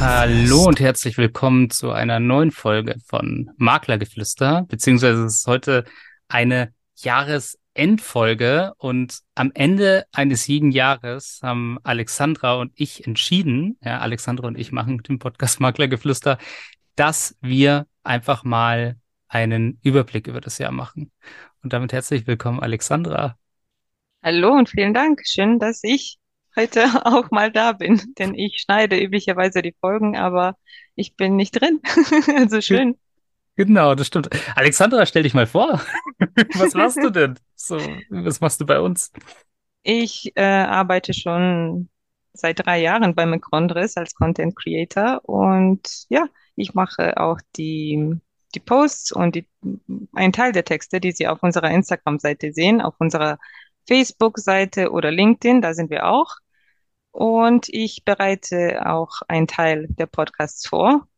Hallo und herzlich willkommen zu einer neuen Folge von Maklergeflüster, beziehungsweise es ist heute eine Jahresendfolge und am Ende eines jeden Jahres haben Alexandra und ich entschieden, ja, Alexandra und ich machen den Podcast Maklergeflüster, dass wir einfach mal einen Überblick über das Jahr machen. Und damit herzlich willkommen, Alexandra. Hallo und vielen Dank. Schön, dass ich heute auch mal da bin, denn ich schneide üblicherweise die Folgen, aber ich bin nicht drin. Also schön. Genau, das stimmt. Alexandra, stell dich mal vor. Was machst du denn? So, was machst du bei uns? Ich äh, arbeite schon seit drei Jahren bei Macrondres als Content Creator und ja, ich mache auch die, die Posts und die, einen Teil der Texte, die Sie auf unserer Instagram-Seite sehen, auf unserer Facebook-Seite oder LinkedIn, da sind wir auch. Und ich bereite auch einen Teil der Podcasts vor.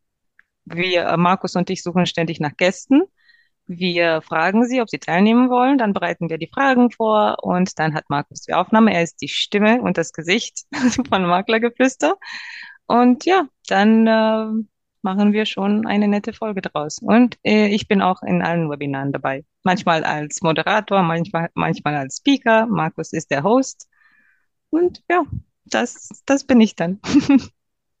Wir, äh, Markus und ich, suchen ständig nach Gästen. Wir fragen sie, ob sie teilnehmen wollen. Dann bereiten wir die Fragen vor und dann hat Markus die Aufnahme. Er ist die Stimme und das Gesicht von Maklergeflüster. Und ja, dann äh, machen wir schon eine nette Folge draus. Und äh, ich bin auch in allen Webinaren dabei. Manchmal als Moderator, manchmal, manchmal als Speaker. Markus ist der Host. Und ja, das, das bin ich dann.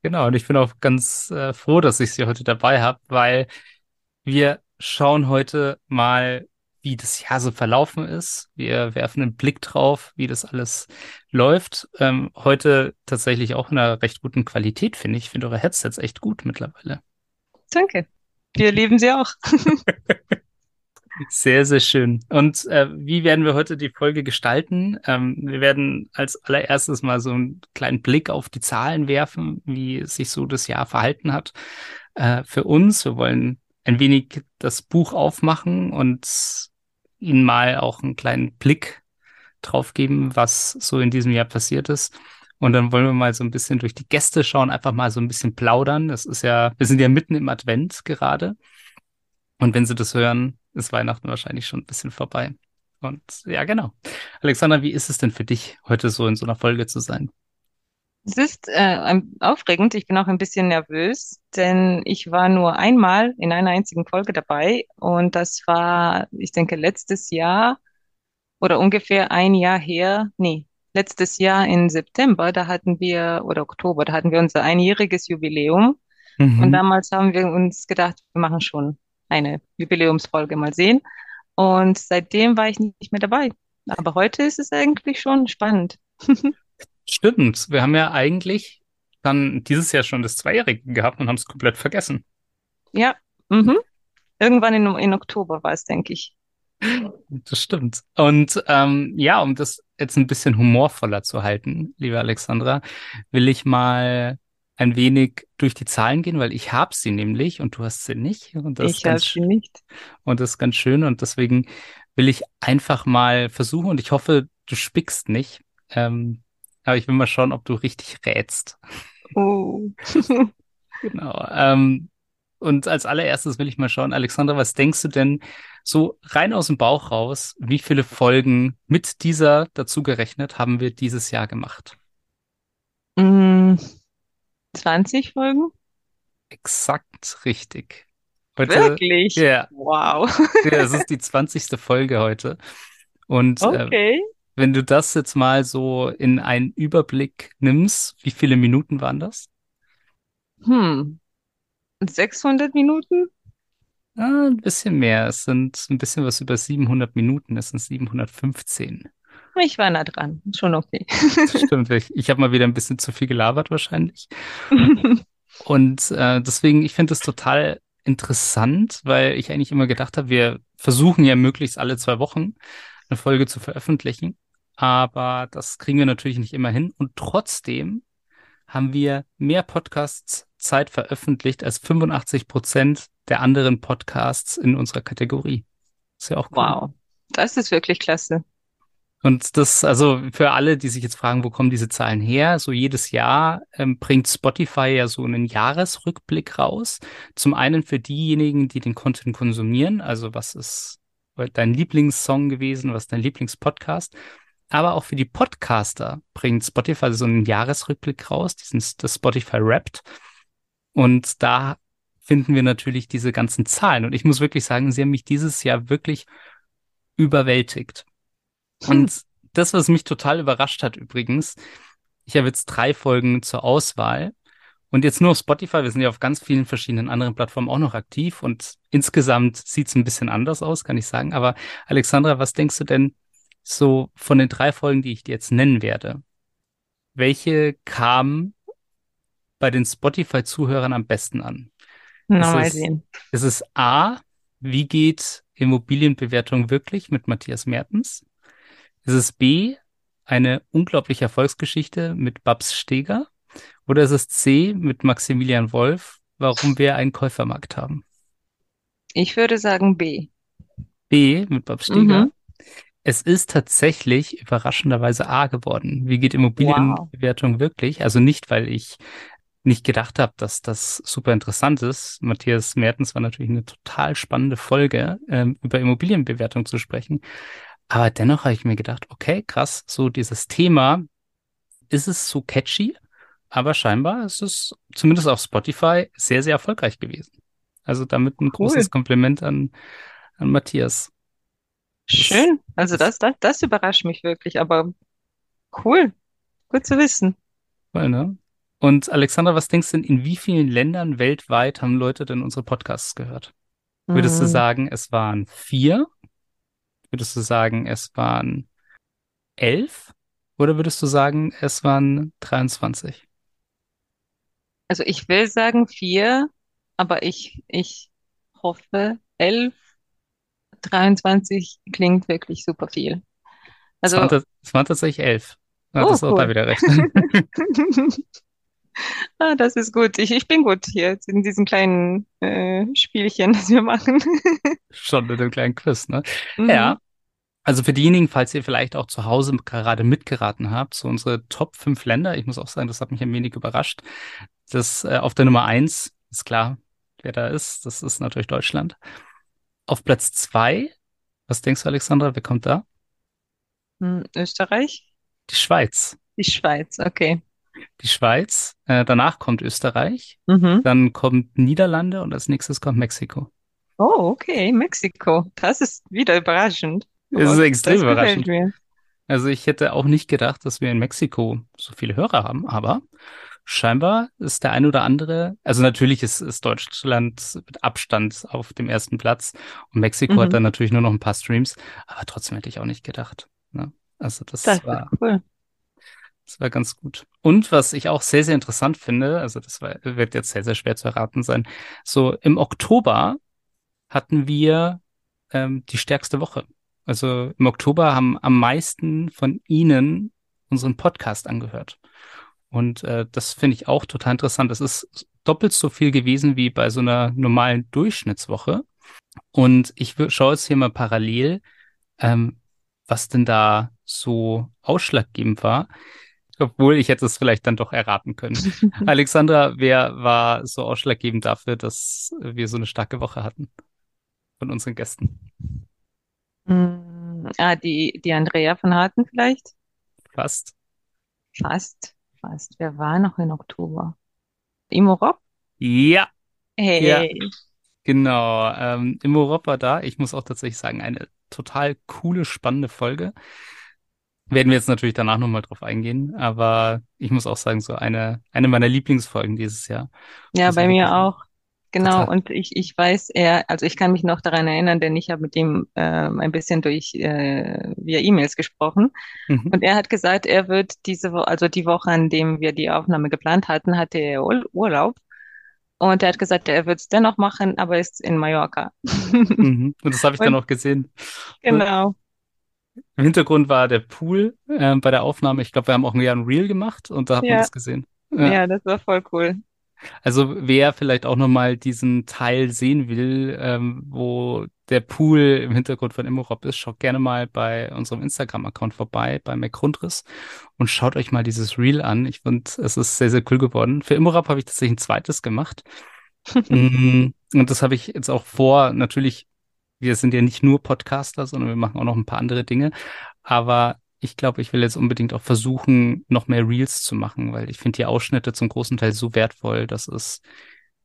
Genau, und ich bin auch ganz äh, froh, dass ich Sie heute dabei habe, weil wir schauen heute mal, wie das Jahr so verlaufen ist. Wir werfen einen Blick drauf, wie das alles läuft. Ähm, heute tatsächlich auch in einer recht guten Qualität, finde ich. Ich finde eure Headsets echt gut mittlerweile. Danke. Wir lieben sie auch. Sehr, sehr schön. Und äh, wie werden wir heute die Folge gestalten? Ähm, wir werden als allererstes mal so einen kleinen Blick auf die Zahlen werfen, wie sich so das Jahr verhalten hat äh, für uns. Wir wollen ein wenig das Buch aufmachen und Ihnen mal auch einen kleinen Blick drauf geben, was so in diesem Jahr passiert ist. Und dann wollen wir mal so ein bisschen durch die Gäste schauen, einfach mal so ein bisschen plaudern. Das ist ja, wir sind ja mitten im Advent gerade. Und wenn Sie das hören, ist Weihnachten wahrscheinlich schon ein bisschen vorbei. Und ja, genau. Alexandra, wie ist es denn für dich, heute so in so einer Folge zu sein? Es ist äh, aufregend. Ich bin auch ein bisschen nervös, denn ich war nur einmal in einer einzigen Folge dabei und das war, ich denke, letztes Jahr oder ungefähr ein Jahr her. Nee, letztes Jahr im September, da hatten wir, oder Oktober, da hatten wir unser einjähriges Jubiläum. Und Mhm. damals haben wir uns gedacht, wir machen schon eine Jubiläumsfolge mal sehen. Und seitdem war ich nicht mehr dabei. Aber heute ist es eigentlich schon spannend. Stimmt. Wir haben ja eigentlich dann dieses Jahr schon das Zweijährige gehabt und haben es komplett vergessen. Ja, mhm. Irgendwann in, in Oktober war es, denke ich. Das stimmt. Und ähm, ja, um das jetzt ein bisschen humorvoller zu halten, liebe Alexandra, will ich mal ein wenig durch die Zahlen gehen, weil ich habe sie nämlich und du hast sie nicht. Und das ist Ich habe ganz, sie nicht. und das ist ganz schön. Und deswegen will ich einfach mal versuchen, und ich hoffe, du spickst nicht. Ähm, aber ich will mal schauen, ob du richtig rätst. Oh. Genau. Ähm, und als allererstes will ich mal schauen, Alexandra, was denkst du denn so rein aus dem Bauch raus, wie viele Folgen mit dieser dazu gerechnet haben wir dieses Jahr gemacht? Mm, 20 Folgen? Exakt richtig. Heute, Wirklich? ja, Wow. ja, es ist die zwanzigste Folge heute. Und äh, Okay. wenn du das jetzt mal so in einen Überblick nimmst, wie viele Minuten waren das? Hm. 600 Minuten? Ah, ein bisschen mehr. Es sind ein bisschen was über 700 Minuten. Es sind 715. Ich war nah dran. Schon okay. Das stimmt. Ich, ich habe mal wieder ein bisschen zu viel gelabert wahrscheinlich. Und äh, deswegen, ich finde das total interessant, weil ich eigentlich immer gedacht habe, wir versuchen ja möglichst alle zwei Wochen eine Folge zu veröffentlichen. Aber das kriegen wir natürlich nicht immer hin. Und trotzdem haben wir mehr Podcasts Zeit veröffentlicht als 85 Prozent der anderen Podcasts in unserer Kategorie. Ist ja auch cool. Wow. Das ist wirklich klasse. Und das, also für alle, die sich jetzt fragen, wo kommen diese Zahlen her? So jedes Jahr ähm, bringt Spotify ja so einen Jahresrückblick raus. Zum einen für diejenigen, die den Content konsumieren, also was ist dein Lieblingssong gewesen, was ist dein Lieblingspodcast? aber auch für die Podcaster bringt Spotify so einen Jahresrückblick raus, diesen das Spotify Wrapped. Und da finden wir natürlich diese ganzen Zahlen. Und ich muss wirklich sagen, sie haben mich dieses Jahr wirklich überwältigt. Und das, was mich total überrascht hat übrigens, ich habe jetzt drei Folgen zur Auswahl und jetzt nur auf Spotify. Wir sind ja auf ganz vielen verschiedenen anderen Plattformen auch noch aktiv und insgesamt sieht es ein bisschen anders aus, kann ich sagen. Aber Alexandra, was denkst du denn so von den drei Folgen, die ich dir jetzt nennen werde? Welche kam bei den Spotify-Zuhörern am besten an? Na, mal sehen. Es ist A, wie geht Immobilienbewertung wirklich mit Matthias Mertens? Ist es B, eine unglaubliche Erfolgsgeschichte mit Babs Steger? Oder ist es C mit Maximilian Wolf, warum wir einen Käufermarkt haben? Ich würde sagen B. B mit Babs Steger. Mhm. Es ist tatsächlich überraschenderweise A geworden. Wie geht Immobilienbewertung wow. wirklich? Also nicht, weil ich nicht gedacht habe, dass das super interessant ist. Matthias Mertens war natürlich eine total spannende Folge, ähm, über Immobilienbewertung zu sprechen. Aber dennoch habe ich mir gedacht, okay, krass, so dieses Thema, ist es so catchy? Aber scheinbar ist es zumindest auf Spotify sehr, sehr erfolgreich gewesen. Also damit ein cool. großes Kompliment an, an Matthias. Schön. Also das, das, das überrascht mich wirklich, aber cool. Gut zu wissen. Voll, ne? Und Alexandra, was denkst du denn, in wie vielen Ländern weltweit haben Leute denn unsere Podcasts gehört? Würdest du mhm. sagen, es waren vier? Würdest du sagen, es waren elf? Oder würdest du sagen, es waren 23? Also ich will sagen vier, aber ich, ich hoffe elf. 23 klingt wirklich super viel. Also, es, waren, es waren tatsächlich elf. Ja, oh, das cool. auch da wieder recht. ah, das ist gut. Ich, ich bin gut hier in diesen kleinen äh, Spielchen, das wir machen. Schon mit dem kleinen Quiz, ne? Mhm. Ja. Also für diejenigen, falls ihr vielleicht auch zu Hause gerade mitgeraten habt, so unsere Top 5 Länder, ich muss auch sagen, das hat mich ein wenig überrascht. Das äh, auf der Nummer 1 ist klar, wer da ist. Das ist natürlich Deutschland. Auf Platz 2, was denkst du, Alexandra, wer kommt da? Hm, Österreich? Die Schweiz. Die Schweiz, okay die Schweiz, äh, danach kommt Österreich, mhm. dann kommt Niederlande und als nächstes kommt Mexiko. Oh, okay, Mexiko. Das ist wieder überraschend. Es ist extrem überraschend. Also ich hätte auch nicht gedacht, dass wir in Mexiko so viele Hörer haben, aber scheinbar ist der ein oder andere, also natürlich ist, ist Deutschland mit Abstand auf dem ersten Platz und Mexiko mhm. hat dann natürlich nur noch ein paar Streams, aber trotzdem hätte ich auch nicht gedacht. Ne? Also das, das war cool. Das war ganz gut. Und was ich auch sehr, sehr interessant finde, also das war, wird jetzt sehr, sehr schwer zu erraten sein, so im Oktober hatten wir ähm, die stärkste Woche. Also im Oktober haben am meisten von Ihnen unseren Podcast angehört. Und äh, das finde ich auch total interessant. Das ist doppelt so viel gewesen wie bei so einer normalen Durchschnittswoche. Und ich schaue jetzt hier mal parallel, ähm, was denn da so ausschlaggebend war. Obwohl ich hätte es vielleicht dann doch erraten können. Alexandra, wer war so ausschlaggebend dafür, dass wir so eine starke Woche hatten von unseren Gästen? Mm, ah, die, die Andrea von Harten vielleicht? Fast. Fast, fast. Wer war noch in Oktober? Imo Rob? Ja. Hey. Ja. Genau. Ähm, Immo Rob war da. Ich muss auch tatsächlich sagen, eine total coole, spannende Folge. Werden wir jetzt natürlich danach nochmal drauf eingehen, aber ich muss auch sagen, so eine, eine meiner Lieblingsfolgen dieses Jahr. Ja, bei mir auch. Genau, total. und ich, ich weiß, er, also ich kann mich noch daran erinnern, denn ich habe mit ihm ähm, ein bisschen durch äh, via E-Mails gesprochen. Mhm. Und er hat gesagt, er wird diese Woche, also die Woche, an dem wir die Aufnahme geplant hatten, hatte er Urlaub. Und er hat gesagt, er wird es dennoch machen, aber ist in Mallorca. Mhm. Und das habe ich und, dann auch gesehen. Genau. Im Hintergrund war der Pool äh, bei der Aufnahme. Ich glaube, wir haben auch ein Reel gemacht und da hat ja. man das gesehen. Ja. ja, das war voll cool. Also wer vielleicht auch nochmal diesen Teil sehen will, ähm, wo der Pool im Hintergrund von Immorop ist, schaut gerne mal bei unserem Instagram-Account vorbei, bei McRundriss und schaut euch mal dieses Reel an. Ich finde, es ist sehr, sehr cool geworden. Für Immorop habe ich tatsächlich ein zweites gemacht. mm, und das habe ich jetzt auch vor, natürlich wir sind ja nicht nur Podcaster, sondern wir machen auch noch ein paar andere Dinge. Aber ich glaube, ich will jetzt unbedingt auch versuchen, noch mehr Reels zu machen, weil ich finde die Ausschnitte zum großen Teil so wertvoll, dass es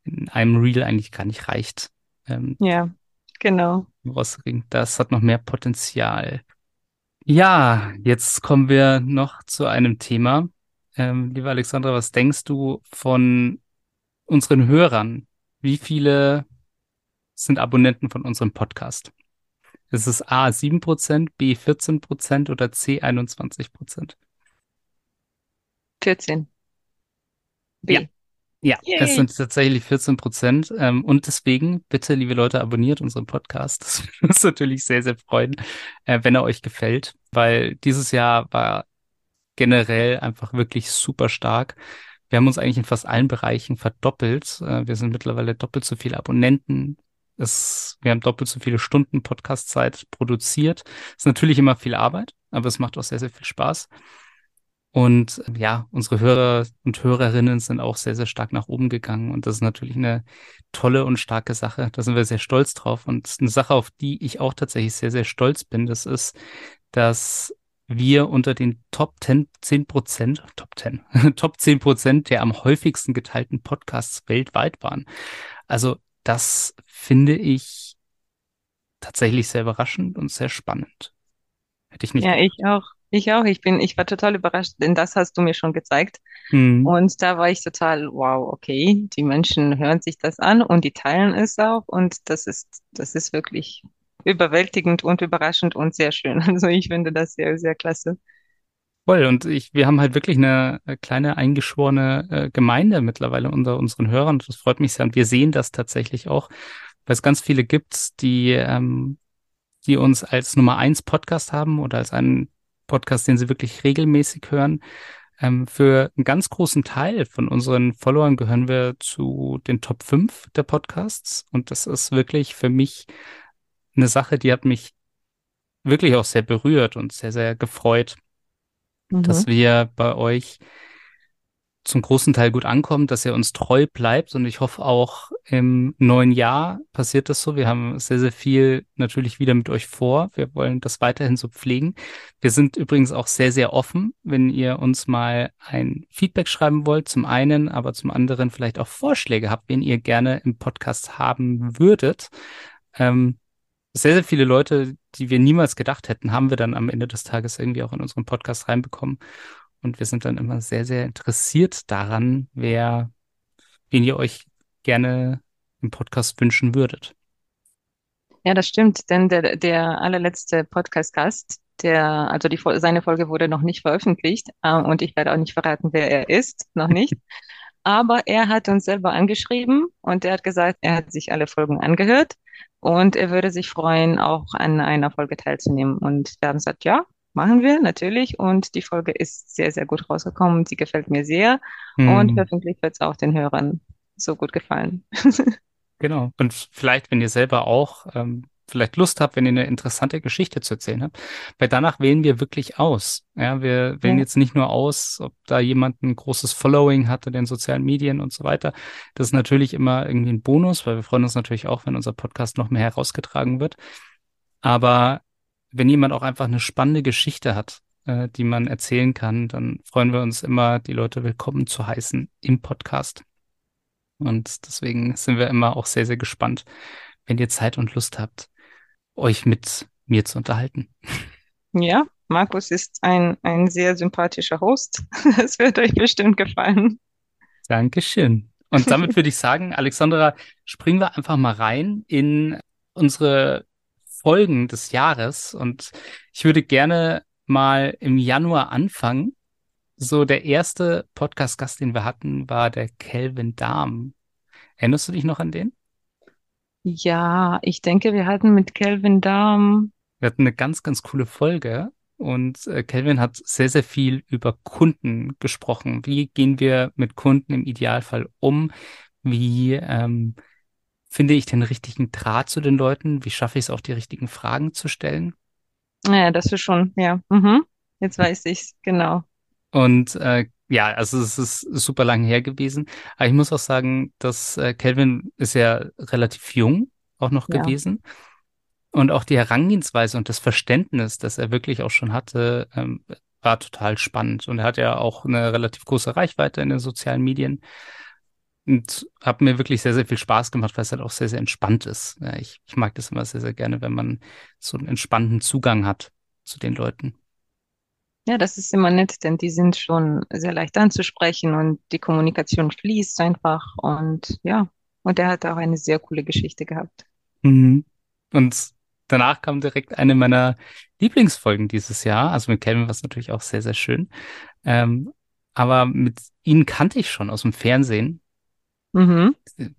in einem Reel eigentlich gar nicht reicht. Ähm, ja, genau. Das hat noch mehr Potenzial. Ja, jetzt kommen wir noch zu einem Thema. Ähm, liebe Alexandra, was denkst du von unseren Hörern? Wie viele sind Abonnenten von unserem Podcast? Ist es A 7%, B 14% oder C 21%? 14. B. Ja. Ja, Yay. es sind tatsächlich 14 Prozent. Ähm, und deswegen, bitte, liebe Leute, abonniert unseren Podcast. Das würde uns natürlich sehr, sehr freuen, äh, wenn er euch gefällt, weil dieses Jahr war generell einfach wirklich super stark. Wir haben uns eigentlich in fast allen Bereichen verdoppelt. Äh, wir sind mittlerweile doppelt so viele Abonnenten. Es, wir haben doppelt so viele Stunden Podcastzeit produziert. Ist natürlich immer viel Arbeit, aber es macht auch sehr, sehr viel Spaß. Und ja, unsere Hörer und Hörerinnen sind auch sehr, sehr stark nach oben gegangen. Und das ist natürlich eine tolle und starke Sache. Da sind wir sehr stolz drauf. Und eine Sache, auf die ich auch tatsächlich sehr, sehr stolz bin, das ist, dass wir unter den Top 10, 10 Prozent, Top 10, Top 10 Prozent der am häufigsten geteilten Podcasts weltweit waren. Also das finde ich tatsächlich sehr überraschend und sehr spannend. Hätte ich nicht. Ja, ich auch. Ich auch. Ich bin, ich war total überrascht, denn das hast du mir schon gezeigt. Mhm. Und da war ich total, wow, okay, die Menschen hören sich das an und die teilen es auch. Und das ist, das ist wirklich überwältigend und überraschend und sehr schön. Also ich finde das sehr, sehr klasse. Voll. Und ich, wir haben halt wirklich eine kleine eingeschworene äh, Gemeinde mittlerweile unter unseren Hörern. Das freut mich sehr. Und wir sehen das tatsächlich auch, weil es ganz viele gibt, die, ähm, die uns als Nummer eins Podcast haben oder als einen Podcast, den Sie wirklich regelmäßig hören. Ähm, für einen ganz großen Teil von unseren Followern gehören wir zu den Top 5 der Podcasts. Und das ist wirklich für mich eine Sache, die hat mich wirklich auch sehr berührt und sehr, sehr gefreut, mhm. dass wir bei euch zum großen Teil gut ankommt, dass ihr uns treu bleibt. Und ich hoffe auch im neuen Jahr passiert das so. Wir haben sehr, sehr viel natürlich wieder mit euch vor. Wir wollen das weiterhin so pflegen. Wir sind übrigens auch sehr, sehr offen, wenn ihr uns mal ein Feedback schreiben wollt. Zum einen, aber zum anderen vielleicht auch Vorschläge habt, wen ihr gerne im Podcast haben würdet. Ähm, sehr, sehr viele Leute, die wir niemals gedacht hätten, haben wir dann am Ende des Tages irgendwie auch in unseren Podcast reinbekommen. Und wir sind dann immer sehr, sehr interessiert daran, wer, wen ihr euch gerne im Podcast wünschen würdet. Ja, das stimmt, denn der, der allerletzte Podcast-Gast, der, also die, seine Folge wurde noch nicht veröffentlicht äh, und ich werde auch nicht verraten, wer er ist, noch nicht. Aber er hat uns selber angeschrieben und er hat gesagt, er hat sich alle Folgen angehört und er würde sich freuen, auch an einer Folge teilzunehmen. Und wir haben gesagt, ja, machen wir natürlich. Und die Folge ist sehr, sehr gut rausgekommen. Sie gefällt mir sehr. Hm. Und hoffentlich wird es auch den Hörern so gut gefallen. genau. Und vielleicht, wenn ihr selber auch ähm, vielleicht Lust habt, wenn ihr eine interessante Geschichte zu erzählen habt, weil danach wählen wir wirklich aus. Ja, wir wählen ja. jetzt nicht nur aus, ob da jemand ein großes Following hat in den sozialen Medien und so weiter. Das ist natürlich immer irgendwie ein Bonus, weil wir freuen uns natürlich auch, wenn unser Podcast noch mehr herausgetragen wird. Aber wenn jemand auch einfach eine spannende Geschichte hat, äh, die man erzählen kann, dann freuen wir uns immer, die Leute willkommen zu heißen im Podcast. Und deswegen sind wir immer auch sehr, sehr gespannt, wenn ihr Zeit und Lust habt, euch mit mir zu unterhalten. Ja, Markus ist ein, ein sehr sympathischer Host. Es wird euch bestimmt gefallen. Dankeschön. Und damit würde ich sagen, Alexandra, springen wir einfach mal rein in unsere Folgen des Jahres. Und ich würde gerne mal im Januar anfangen. So, der erste Podcast-Gast, den wir hatten, war der Kelvin Dahm. Erinnerst du dich noch an den? Ja, ich denke, wir hatten mit Kelvin Dahm. Wir hatten eine ganz, ganz coole Folge. Und äh, Kelvin hat sehr, sehr viel über Kunden gesprochen. Wie gehen wir mit Kunden im Idealfall um? Wie ähm, finde ich den richtigen Draht zu den Leuten? Wie schaffe ich es auch, die richtigen Fragen zu stellen? Ja, das ist schon, ja. Mhm. Jetzt weiß ich's, genau. Und äh, ja, also es ist super lang her gewesen. Aber ich muss auch sagen, dass äh, Calvin ist ja relativ jung auch noch ja. gewesen. Und auch die Herangehensweise und das Verständnis, das er wirklich auch schon hatte, ähm, war total spannend. Und er hat ja auch eine relativ große Reichweite in den sozialen Medien. Und hat mir wirklich sehr, sehr viel Spaß gemacht, weil es halt auch sehr, sehr entspannt ist. Ja, ich, ich mag das immer sehr, sehr gerne, wenn man so einen entspannten Zugang hat zu den Leuten. Ja, das ist immer nett, denn die sind schon sehr leicht anzusprechen und die Kommunikation fließt einfach und ja, und er hat auch eine sehr coole Geschichte gehabt. Mhm. Und danach kam direkt eine meiner Lieblingsfolgen dieses Jahr. Also mit Kevin war es natürlich auch sehr, sehr schön. Ähm, aber mit ihnen kannte ich schon aus dem Fernsehen. Mhm.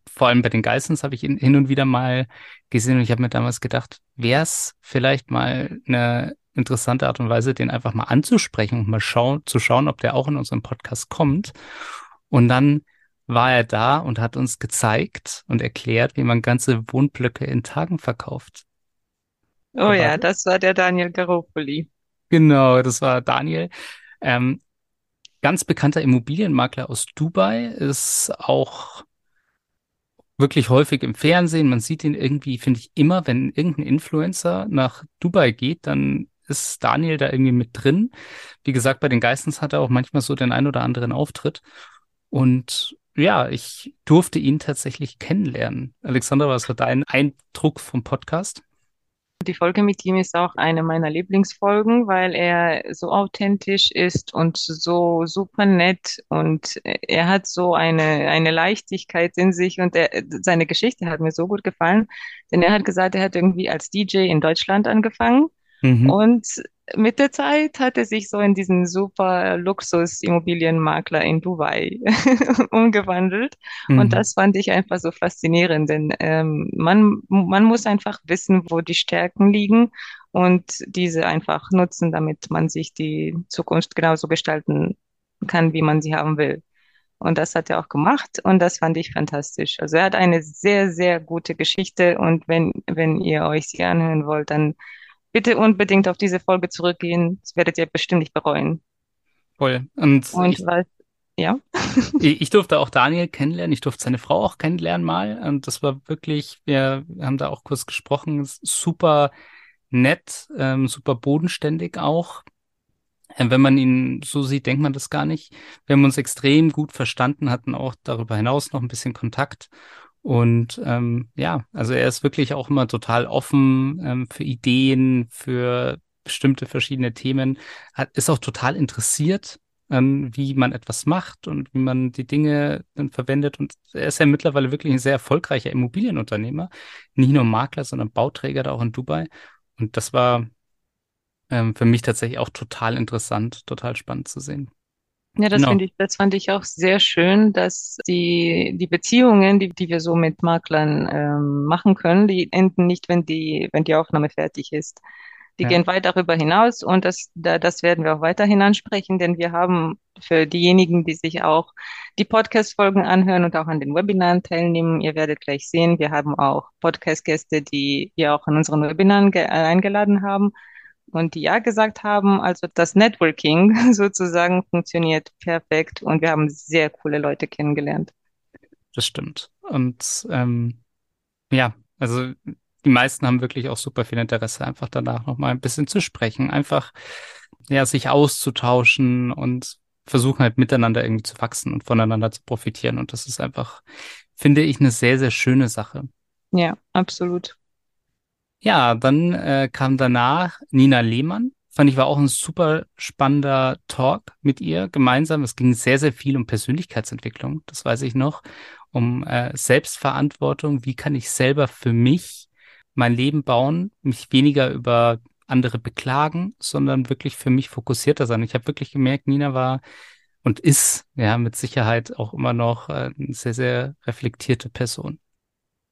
Vor allem bei den Geissens habe ich ihn hin und wieder mal gesehen und ich habe mir damals gedacht, wäre es vielleicht mal eine interessante Art und Weise, den einfach mal anzusprechen und mal schauen, zu schauen, ob der auch in unserem Podcast kommt. Und dann war er da und hat uns gezeigt und erklärt, wie man ganze Wohnblöcke in Tagen verkauft. Oh ja, das war der Daniel Garofoli. Genau, das war Daniel. Ähm, ganz bekannter Immobilienmakler aus Dubai, ist auch wirklich häufig im Fernsehen. Man sieht ihn irgendwie, finde ich, immer, wenn irgendein Influencer nach Dubai geht, dann ist Daniel da irgendwie mit drin. Wie gesagt, bei den Geistens hat er auch manchmal so den ein oder anderen Auftritt. Und ja, ich durfte ihn tatsächlich kennenlernen. Alexandra, was war dein Eindruck vom Podcast? Die Folge mit ihm ist auch eine meiner Lieblingsfolgen, weil er so authentisch ist und so super nett und er hat so eine, eine Leichtigkeit in sich und er, seine Geschichte hat mir so gut gefallen, denn er hat gesagt, er hat irgendwie als DJ in Deutschland angefangen Mhm. und mit der Zeit hat er sich so in diesen super Luxus-Immobilienmakler in Dubai umgewandelt. Und Mhm. das fand ich einfach so faszinierend, denn ähm, man, man muss einfach wissen, wo die Stärken liegen und diese einfach nutzen, damit man sich die Zukunft genauso gestalten kann, wie man sie haben will. Und das hat er auch gemacht und das fand ich fantastisch. Also er hat eine sehr, sehr gute Geschichte und wenn, wenn ihr euch sie anhören wollt, dann bitte unbedingt auf diese Folge zurückgehen. Das werdet ihr bestimmt nicht bereuen. Voll. Und Und ich, was, ja, ich ich durfte auch Daniel kennenlernen. Ich durfte seine Frau auch kennenlernen mal. Und das war wirklich, wir haben da auch kurz gesprochen, super nett, ähm, super bodenständig auch. Äh, Wenn man ihn so sieht, denkt man das gar nicht. Wir haben uns extrem gut verstanden, hatten auch darüber hinaus noch ein bisschen Kontakt. Und ähm, ja, also er ist wirklich auch immer total offen ähm, für Ideen, für bestimmte verschiedene Themen, hat, ist auch total interessiert, ähm, wie man etwas macht und wie man die Dinge dann verwendet. Und er ist ja mittlerweile wirklich ein sehr erfolgreicher Immobilienunternehmer, nicht nur Makler, sondern Bauträger da auch in Dubai. Und das war ähm, für mich tatsächlich auch total interessant, total spannend zu sehen. Ja, das Genau. finde ich, das fand ich auch sehr schön, dass die, die Beziehungen, die, die wir so mit Maklern ähm, machen können, die enden nicht, wenn die, wenn die Aufnahme fertig ist. Die Ja, gehen weit darüber hinaus und das, da, das werden wir auch weiterhin ansprechen, denn wir haben für diejenigen, die sich auch die Podcast-Folgen anhören und auch an den Webinaren teilnehmen, ihr werdet gleich sehen, wir haben auch Podcast-Gäste, die wir auch an unseren Webinaren ge- eingeladen haben und die ja gesagt haben. Also das Networking sozusagen funktioniert perfekt und wir haben sehr coole Leute kennengelernt. das stimmt. Und ähm, ja, also die meisten haben wirklich auch super viel Interesse, einfach danach nochmal ein bisschen zu sprechen, einfach ja, sich auszutauschen und versuchen halt miteinander irgendwie zu wachsen und voneinander zu profitieren. Und das ist einfach, finde ich, eine sehr, sehr schöne Sache. Ja, absolut. Ja, dann äh, kam danach Nina Lehmann. Fand ich war auch ein super spannender Talk mit ihr gemeinsam. Es ging sehr, sehr viel um Persönlichkeitsentwicklung, das weiß ich noch, um äh, Selbstverantwortung. Wie kann ich selber für mich mein Leben bauen, mich weniger über andere beklagen, sondern wirklich für mich fokussierter sein. Ich habe wirklich gemerkt, Nina war und ist ja mit Sicherheit auch immer noch äh, eine sehr, sehr reflektierte Person.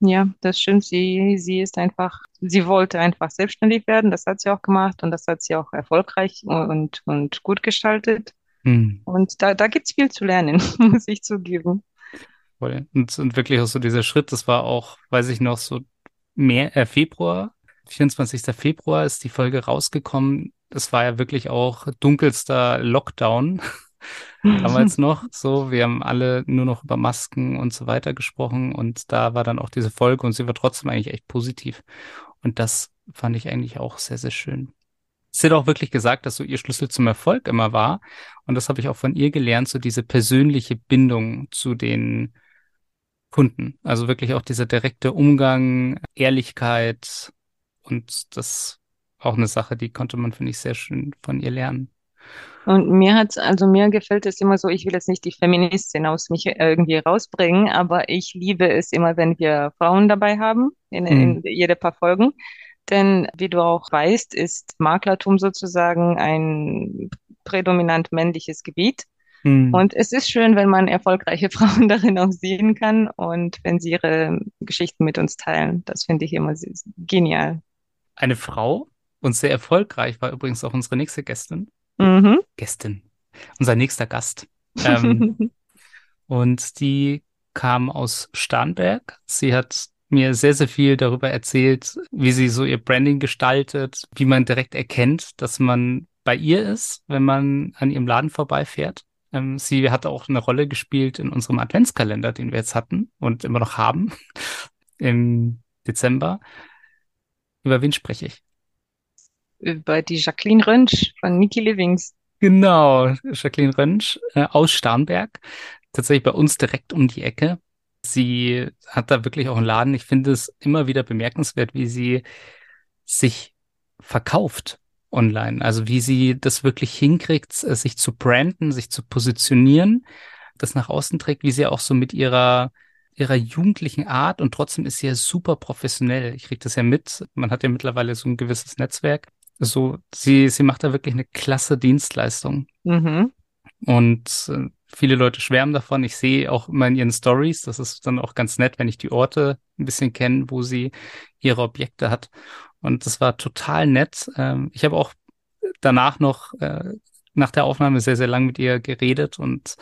Ja, das stimmt. Sie, sie ist einfach, sie wollte einfach selbstständig werden. Das hat sie auch gemacht und das hat sie auch erfolgreich und, und gut gestaltet. Hm. Und da, da gibt's viel zu lernen, muss ich zugeben. Voll. Und, und wirklich auch so dieser Schritt, das war auch, weiß ich noch, so mehr, äh, Februar, 24. Februar ist die Folge rausgekommen. Das war ja wirklich auch dunkelster Lockdown damals noch. So, wir haben alle nur noch über Masken und so weiter gesprochen und da war dann auch diese Folge und sie war trotzdem eigentlich echt positiv. Und das fand ich eigentlich auch sehr, sehr schön. Sie hat auch wirklich gesagt, dass so ihr Schlüssel zum Erfolg immer war. Und das habe ich auch von ihr gelernt, so diese persönliche Bindung zu den Kunden. Also wirklich auch dieser direkte Umgang, Ehrlichkeit. Und das auch eine Sache, die konnte man, finde ich, sehr schön von ihr lernen. Und mir hat, also mir gefällt es immer so, ich will jetzt nicht die Feministin aus mich irgendwie rausbringen, aber ich liebe es immer, wenn wir Frauen dabei haben, in, in Mhm. jede paar Folgen. Denn wie du auch weißt, ist Maklertum sozusagen ein prädominant männliches Gebiet. Mhm. Und es ist schön, wenn man erfolgreiche Frauen darin auch sehen kann und wenn sie ihre Geschichten mit uns teilen. Das finde ich immer genial. Eine Frau und sehr erfolgreich war übrigens auch unsere nächste Gästin. Mhm. Gästin. Unser nächster Gast. Ähm, und die kam aus Starnberg. Sie hat mir sehr, sehr viel darüber erzählt, wie sie so ihr Branding gestaltet, wie man direkt erkennt, dass man bei ihr ist, wenn man an ihrem Laden vorbeifährt. Ähm, sie hat auch eine Rolle gespielt in unserem Adventskalender, den wir jetzt hatten und immer noch haben im Dezember. Über wen spreche ich? Über die Jacqueline Rönsch von Niki Livings. Genau, Jacqueline Rönsch äh, aus Starnberg, tatsächlich bei uns direkt um die Ecke. Sie hat da wirklich auch einen Laden. Ich finde es immer wieder bemerkenswert, wie sie sich verkauft online. Also wie sie das wirklich hinkriegt, äh, sich zu branden, sich zu positionieren, das nach außen trägt, wie sie auch so mit ihrer ihrer jugendlichen Art und trotzdem ist sie ja super professionell. Ich kriege das ja mit. Man hat ja mittlerweile so ein gewisses Netzwerk. So, sie, sie macht da wirklich eine klasse Dienstleistung. Mhm. Und äh, viele Leute schwärmen davon. Ich sehe auch immer in ihren Stories, das ist dann auch ganz nett, wenn ich die Orte ein bisschen kenne, wo sie ihre Objekte hat. Und das war total nett. Ähm, ich habe auch danach noch äh, nach der Aufnahme sehr, sehr lang mit ihr geredet und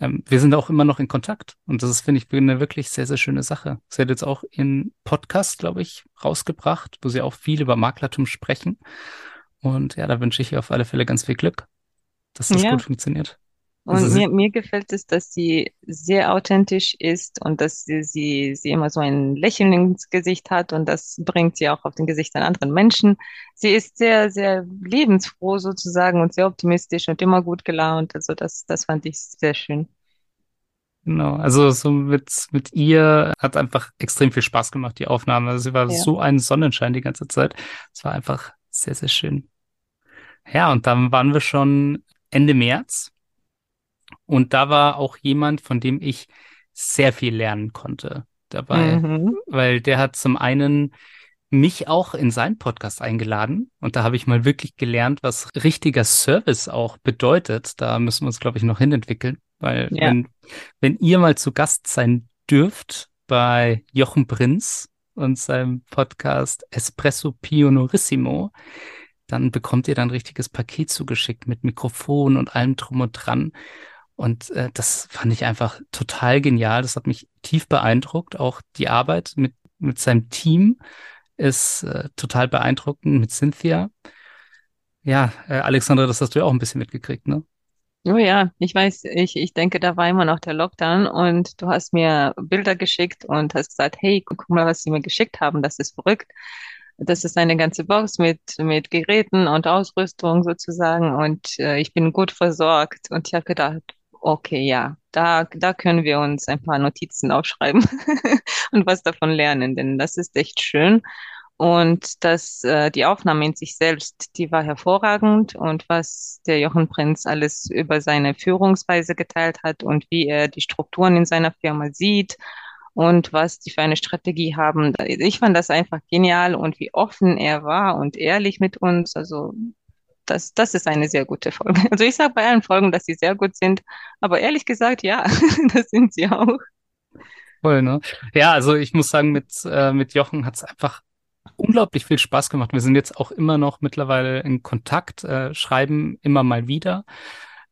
ähm, wir sind auch immer noch in Kontakt. Und das ist, finde ich, eine wirklich sehr, sehr schöne Sache. Sie hat jetzt auch ihren Podcast, glaube ich, rausgebracht, wo sie auch viel über Maklertum sprechen. Und ja, da wünsche ich ihr auf alle Fälle ganz viel Glück, dass das Ja. gut funktioniert. Also Und mir, mir gefällt es, dass sie sehr authentisch ist und dass sie, sie, sie immer so ein Lächeln ins Gesicht hat und das bringt sie auch auf den Gesichtern anderen Menschen. Sie ist sehr, sehr lebensfroh sozusagen und sehr optimistisch und immer gut gelaunt. Also das, das fand ich sehr schön. genau, also so mit, mit ihr hat einfach extrem viel Spaß gemacht, die Aufnahme. Also sie war Ja. so ein Sonnenschein die ganze Zeit. Es war einfach sehr, sehr schön. Ja, und dann waren wir schon Ende März. Und da war auch jemand, von dem ich sehr viel lernen konnte dabei, Mhm. weil der hat zum einen mich auch in seinen Podcast eingeladen und da habe ich mal wirklich gelernt, was richtiger Service auch bedeutet. Da müssen wir uns, glaube ich, noch hinentwickeln, weil Ja. wenn, wenn ihr mal zu Gast sein dürft bei Jochen Prinz und seinem Podcast Espresso Pionorissimo, dann bekommt ihr dann ein richtiges Paket zugeschickt mit Mikrofon und allem drum und dran. Und äh, das fand ich einfach total genial. Das hat mich tief beeindruckt. Auch die Arbeit mit, mit seinem Team ist äh, total beeindruckend mit Cynthia. Ja, äh, Alexandra, das hast du ja auch ein bisschen mitgekriegt, ne? Oh ja, ich weiß, ich, ich denke, da war immer noch der Lockdown und du hast mir Bilder geschickt und hast gesagt, hey, guck mal, was sie mir geschickt haben, das ist verrückt. Das ist eine ganze Box mit, mit Geräten und Ausrüstung sozusagen und äh, ich bin gut versorgt und ich habe gedacht, okay, ja, da, da können wir uns ein paar Notizen aufschreiben und was davon lernen, denn das ist echt schön. Und das, äh, die Aufnahme in sich selbst, die war hervorragend. Und was der Jochen Prinz alles über seine Führungsweise geteilt hat und wie er die Strukturen in seiner Firma sieht und was die für eine Strategie haben. Ich fand das einfach genial und wie offen er war und ehrlich mit uns. Also das, das ist eine sehr gute Folge. Also ich sage bei allen Folgen, dass sie sehr gut sind, aber ehrlich gesagt, ja, das sind sie auch. Voll, ne? Ja, also ich muss sagen, mit, äh, mit Jochen hat es einfach unglaublich viel Spaß gemacht. Wir sind jetzt auch immer noch mittlerweile in Kontakt, äh, schreiben immer mal wieder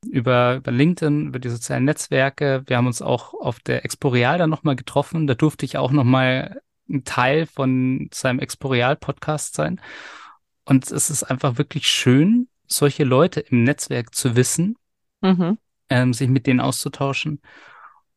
über, über LinkedIn, über die sozialen Netzwerke. Wir haben uns auch auf der Exporeal dann nochmal getroffen. Da durfte ich auch nochmal ein Teil von seinem Exporeal-Podcast sein. Und es ist einfach wirklich schön, solche Leute im Netzwerk zu wissen, Mhm. ähm, sich mit denen auszutauschen.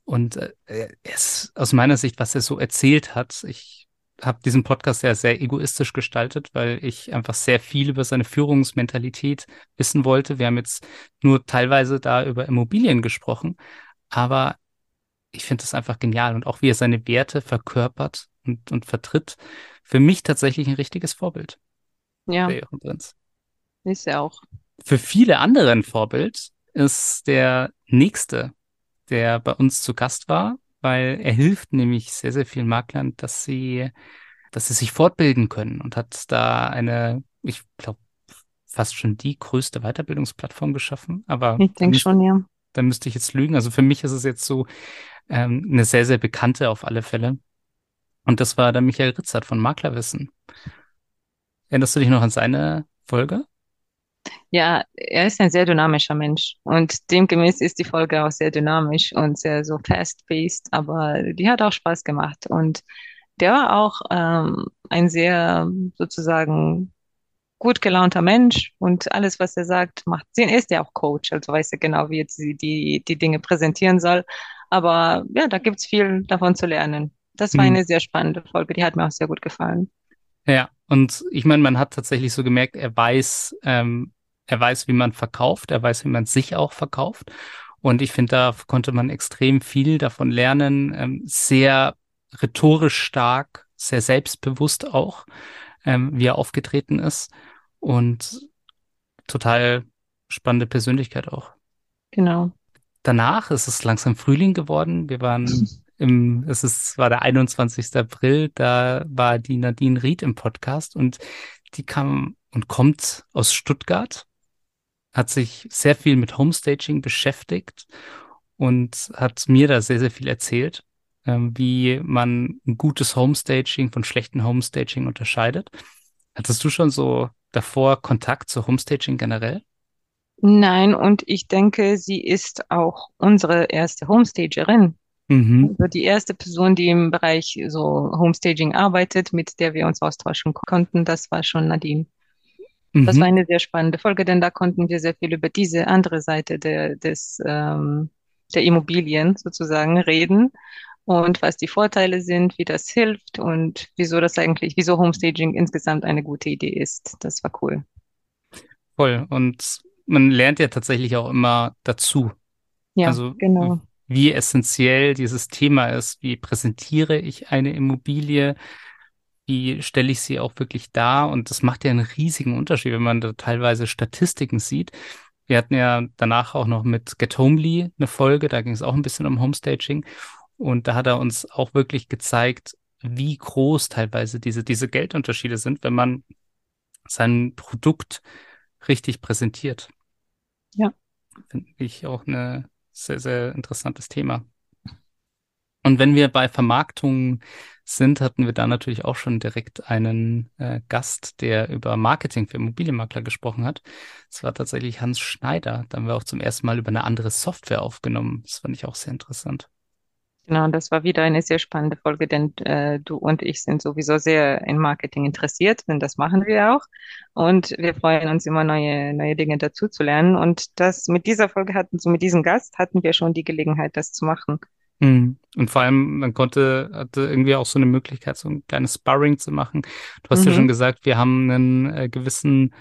Und äh, er ist aus meiner Sicht, was er so erzählt hat, ich habe diesen Podcast ja sehr egoistisch gestaltet, weil ich einfach sehr viel über seine Führungsmentalität wissen wollte. Wir haben jetzt nur teilweise da über Immobilien gesprochen, aber ich finde es einfach genial und auch wie er seine Werte verkörpert und, und vertritt. Für mich tatsächlich ein richtiges Vorbild. Ja, ist er auch. Für viele andere ein Vorbild ist der nächste, der bei uns zu Gast war, weil er hilft nämlich sehr, sehr vielen Maklern, dass sie, dass sie sich fortbilden können und hat da eine, ich glaube, fast schon die größte Weiterbildungsplattform geschaffen. Aber ich denke schon, ja. Da müsste ich jetzt lügen. Also für mich ist es jetzt so ähm, eine sehr, sehr bekannte auf alle Fälle. Und das war der Michael Ritzert von Maklerwissen. Erinnerst du dich noch an seine Folge? Ja, er ist ein sehr dynamischer Mensch und demgemäß ist die Folge auch sehr dynamisch und sehr so fast-paced, aber die hat auch Spaß gemacht und der war auch ähm, ein sehr sozusagen gut gelaunter Mensch und alles, was er sagt, macht Sinn. Er ist ja auch Coach, also weiß er genau, wie jetzt die, die, die Dinge präsentieren soll. Aber ja, da gibt's viel davon zu lernen. Das war hm. eine sehr spannende Folge, die hat mir auch sehr gut gefallen. Ja, und ich meine, man hat tatsächlich so gemerkt, er weiß, ähm, er weiß, wie man verkauft, er weiß, wie man sich auch verkauft. Und ich finde, da konnte man extrem viel davon lernen, ähm, sehr rhetorisch stark, sehr selbstbewusst auch, ähm, wie er aufgetreten ist. Und total spannende Persönlichkeit auch. Genau. Danach ist es langsam Frühling geworden. Wir waren im, es ist, war der 21. April, da war die Nadine Ried im Podcast und die kam und kommt aus Stuttgart, hat sich sehr viel mit Homestaging beschäftigt und hat mir da sehr, sehr viel erzählt, ähm, wie man ein gutes Homestaging von schlechten Homestaging unterscheidet. Hattest du schon so davor Kontakt zu Homestaging generell? Nein, und ich denke, sie ist auch unsere erste Homestagerin. Mhm. Also die erste Person, die im Bereich so Homestaging arbeitet, mit der wir uns austauschen konnten, das war schon Nadine. Mhm. Das war eine sehr spannende Folge, denn da konnten wir sehr viel über diese andere Seite der, des, ähm, der Immobilien sozusagen reden und was die Vorteile sind, wie das hilft und wieso das eigentlich, wieso Homestaging insgesamt eine gute Idee ist. Das war cool. Voll. Und man lernt ja tatsächlich auch immer dazu. Ja, also, genau wie essentiell dieses Thema ist. Wie präsentiere ich eine Immobilie? Wie stelle ich sie auch wirklich dar? Und das macht ja einen riesigen Unterschied, wenn man da teilweise Statistiken sieht. Wir hatten ja danach auch noch mit Get Homely eine Folge, da ging es auch ein bisschen um Homestaging. Und da hat er uns auch wirklich gezeigt, wie groß teilweise diese, diese Geldunterschiede sind, wenn man sein Produkt richtig präsentiert. Ja. Finde ich auch eine sehr, sehr interessantes Thema. Und wenn wir bei Vermarktung sind, hatten wir da natürlich auch schon direkt einen äh, Gast, der über Marketing für Immobilienmakler gesprochen hat. Es war tatsächlich Hans Schneider. Da haben wir auch zum ersten Mal über eine andere Software aufgenommen. Das fand ich auch sehr interessant. Genau, das war wieder eine sehr spannende Folge, denn äh, du und ich sind sowieso sehr in Marketing interessiert, denn das machen wir auch. Und wir freuen uns immer neue, neue Dinge dazu zu lernen. Und das mit dieser Folge hatten, so mit diesem Gast hatten wir schon die Gelegenheit, das zu machen. Mhm. Und vor allem, man konnte, hatte irgendwie auch so eine Möglichkeit, so ein kleines Sparring zu machen. Du hast mhm. ja schon gesagt, wir haben einen äh, gewissen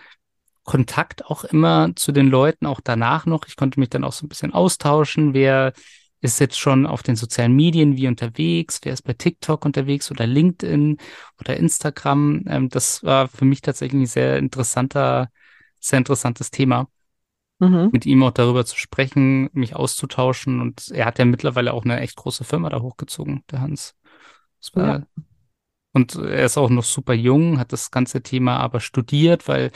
Kontakt auch immer zu den Leuten, auch danach noch. Ich konnte mich dann auch so ein bisschen austauschen, wer ist jetzt schon auf den sozialen Medien wie unterwegs, wer ist bei TikTok unterwegs oder LinkedIn oder Instagram. Ähm, das war für mich tatsächlich ein sehr interessanter, sehr interessantes Thema. Mhm. Mit ihm auch darüber zu sprechen, mich auszutauschen. Und er hat ja mittlerweile auch eine echt große Firma da hochgezogen, der Hans. Ja. Und er ist auch noch super jung, hat das ganze Thema aber studiert, weil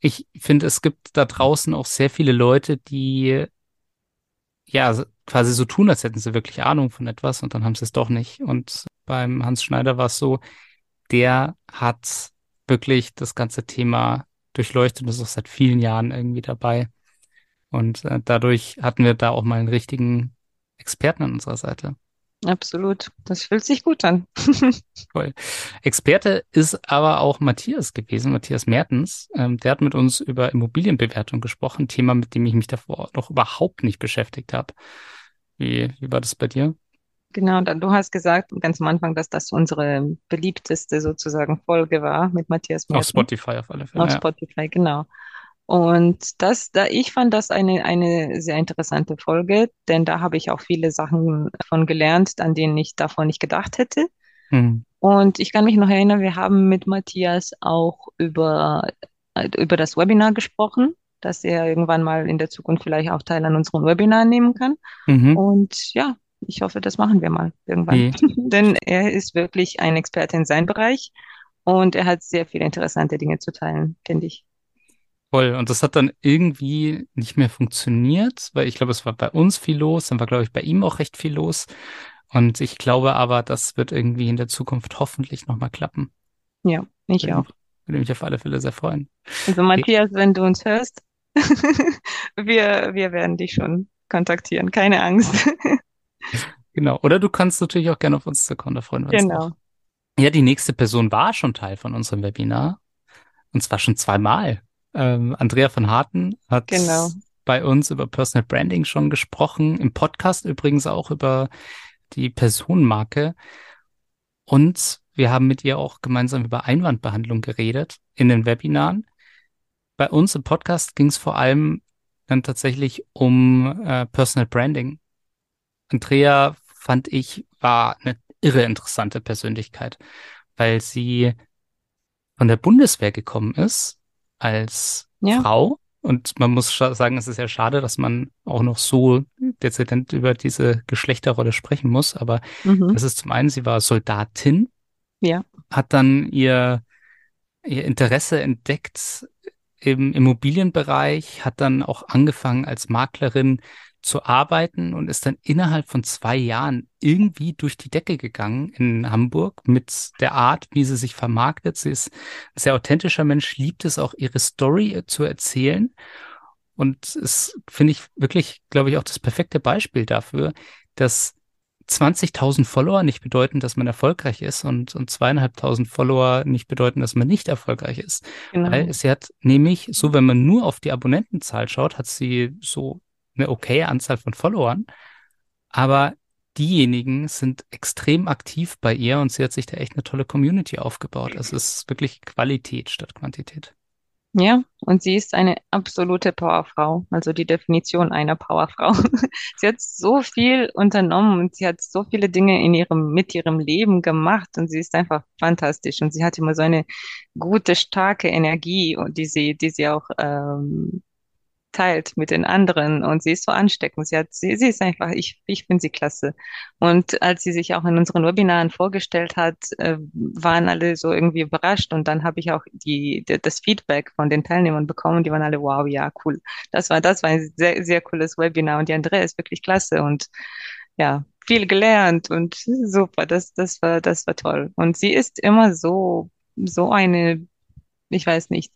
ich finde, es gibt da draußen auch sehr viele Leute, die ja quasi so tun, als hätten sie wirklich Ahnung von etwas und dann haben sie es doch nicht. Und beim Hans Schneider war es so, der hat wirklich das ganze Thema durchleuchtet und ist auch seit vielen Jahren irgendwie dabei. Und äh, dadurch hatten wir da auch mal einen richtigen Experten an unserer Seite. Absolut. Das fühlt sich gut an. Voll. Experte ist aber auch Matthias gewesen, Matthias Mertens. Ähm, der hat mit uns über Immobilienbewertung gesprochen, Thema, mit dem ich mich davor noch überhaupt nicht beschäftigt habe. Wie, wie war das bei dir? Genau, du hast gesagt ganz am Anfang, dass das unsere beliebteste sozusagen Folge war mit Matthias Auf Merten Spotify auf alle Fälle, auf ja. Spotify, genau. Und das, da, ich fand das eine, eine sehr interessante Folge, denn da habe ich auch viele Sachen von gelernt, an denen ich davor nicht gedacht hätte. Hm. Und ich kann mich noch erinnern, wir haben mit Matthias auch über, über das Webinar gesprochen, dass er irgendwann mal in der Zukunft vielleicht auch Teil an unseren Webinaren nehmen kann. Mhm. Und ja, ich hoffe, das machen wir mal irgendwann. Nee. Denn er ist wirklich ein Experte in seinem Bereich und er hat sehr viele interessante Dinge zu teilen, finde ich. Voll. Und das hat dann irgendwie nicht mehr funktioniert, weil ich glaube, es war bei uns viel los, dann war, glaube ich, bei ihm auch recht viel los. Und ich glaube aber, das wird irgendwie in der Zukunft hoffentlich nochmal klappen. Ja, ich Würde auch. würde mich auf alle Fälle sehr freuen. Also Matthias, wenn du uns hörst, wir, wir werden dich schon kontaktieren, keine Angst. Genau. Oder du kannst natürlich auch gerne auf uns zukommen, da freuen wir uns Genau. auch. Ja, die nächste Person war schon Teil von unserem Webinar. Und zwar schon zweimal. Ähm, Andrea von Harten hat Genau. bei uns über Personal Branding schon gesprochen, im Podcast übrigens auch über die Personenmarke. Und wir haben mit ihr auch gemeinsam über Einwandbehandlung geredet in den Webinaren. Bei uns im Podcast ging es vor allem dann tatsächlich um äh, Personal Branding. Andrea fand ich war eine irre interessante Persönlichkeit, weil sie von der Bundeswehr gekommen ist als Ja. Frau. Und man muss sagen, es ist ja schade, dass man auch noch so dezident über diese Geschlechterrolle sprechen muss. Aber Mhm. das ist zum einen, sie war Soldatin, Ja. hat dann ihr, ihr Interesse entdeckt im Immobilienbereich, hat dann auch angefangen als Maklerin zu arbeiten und ist dann innerhalb von zwei Jahren irgendwie durch die Decke gegangen in Hamburg mit der Art, wie sie sich vermarktet. Sie ist ein sehr authentischer Mensch, liebt es auch, ihre Story zu erzählen. Und es finde ich wirklich, glaube ich, auch das perfekte Beispiel dafür, dass 20.000 Follower nicht bedeuten, dass man erfolgreich ist und, und zweieinhalbtausend Follower nicht bedeuten, dass man nicht erfolgreich ist. Genau. Weil sie hat nämlich, so wenn man nur auf die Abonnentenzahl schaut, hat sie so eine okaye Anzahl von Followern. Aber diejenigen sind extrem aktiv bei ihr und sie hat sich da echt eine tolle Community aufgebaut. Also es ist wirklich Qualität statt Quantität. Ja, und sie ist eine absolute Powerfrau, also die Definition einer Powerfrau. Sie hat so viel unternommen und sie hat so viele Dinge in ihrem, mit ihrem Leben gemacht und sie ist einfach fantastisch und sie hat immer so eine gute, starke Energie, die sie, die sie auch ähm, teilt mit den anderen und sie ist so ansteckend. Sie hat, sie, sie ist einfach, ich, ich finde sie klasse. Und als sie sich auch in unseren Webinaren vorgestellt hat, äh, waren alle so irgendwie überrascht und dann habe ich auch die, die, das Feedback von den Teilnehmern bekommen. Die waren alle, wow, ja, cool. Das war, das war ein sehr, sehr cooles Webinar und die Andrea ist wirklich klasse und ja, viel gelernt und super. Das, das war, das war toll. Und sie ist immer so, so eine, ich weiß nicht,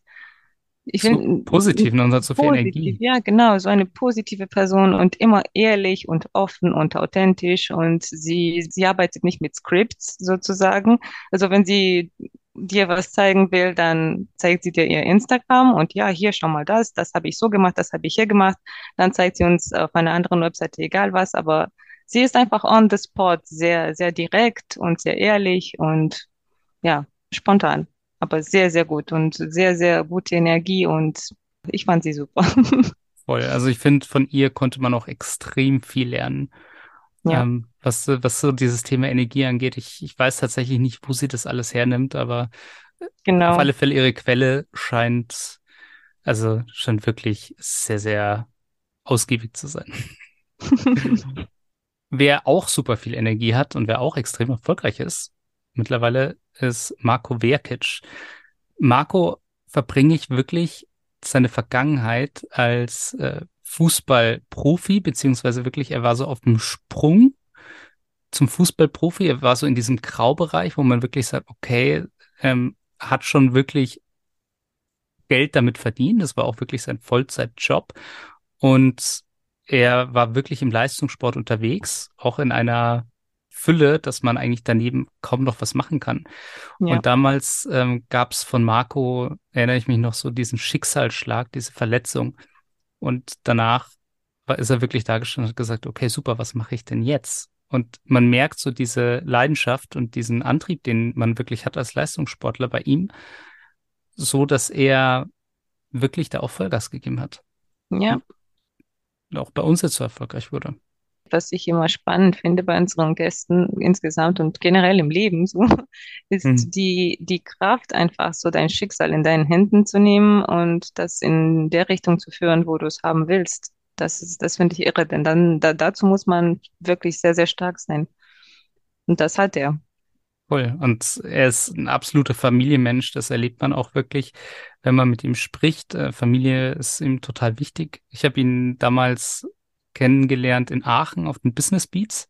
ich So finde, positiv und hat so viel positiv, Energie. ja, genau, so eine positive Person und immer ehrlich und offen und authentisch und sie, sie arbeitet nicht mit Scripts sozusagen. Also wenn sie dir was zeigen will, dann zeigt sie dir ihr Instagram und ja, hier schau mal das, das habe ich so gemacht, das habe ich hier gemacht. Dann zeigt sie uns auf einer anderen Webseite egal was, aber sie ist einfach on the spot, sehr, sehr direkt und sehr ehrlich und ja, spontan aber sehr, sehr gut und sehr, sehr gute Energie und ich fand sie super. Voll. Also ich finde, von ihr konnte man auch extrem viel lernen. Ja. Ähm, was, was so dieses Thema Energie angeht. Ich, ich weiß tatsächlich nicht, wo sie das alles hernimmt, aber Genau. auf alle Fälle ihre Quelle scheint, also scheint wirklich sehr, sehr ausgiebig zu sein. Wer auch super viel Energie hat und wer auch extrem erfolgreich ist, mittlerweile ist Marco Verkic. Marco verbringe ich wirklich seine Vergangenheit als äh, Fußballprofi, beziehungsweise wirklich, er war so auf dem Sprung zum Fußballprofi. Er war so in diesem Graubereich, wo man wirklich sagt, okay, ähm, hat schon wirklich Geld damit verdient. Das war auch wirklich sein Vollzeitjob. Und er war wirklich im Leistungssport unterwegs, auch in einer Fülle, dass man eigentlich daneben kaum noch was machen kann. Ja. Und damals ähm, gab es von Marco, erinnere ich mich noch so, diesen Schicksalsschlag, diese Verletzung. Und danach war, ist er wirklich da gestanden und hat gesagt, okay, super, was mache ich denn jetzt? Und man merkt so diese Leidenschaft und diesen Antrieb, den man wirklich hat als Leistungssportler bei ihm, so dass er wirklich da auch Vollgas gegeben hat. Ja. Und auch bei uns jetzt so erfolgreich wurde. Was ich immer spannend finde bei unseren Gästen insgesamt und generell im Leben so, ist Mhm. die, die Kraft, einfach so dein Schicksal in deinen Händen zu nehmen und das in der Richtung zu führen, wo du es haben willst. Das ist, das finde ich irre, denn dann, da, dazu muss man wirklich sehr, sehr stark sein. Und das hat er. Voll. Und er ist ein absoluter Familienmensch. Das erlebt man auch wirklich, wenn man mit ihm spricht. Äh, Familie ist ihm total wichtig. Ich habe ihn damals kennengelernt in Aachen auf den Business Beats.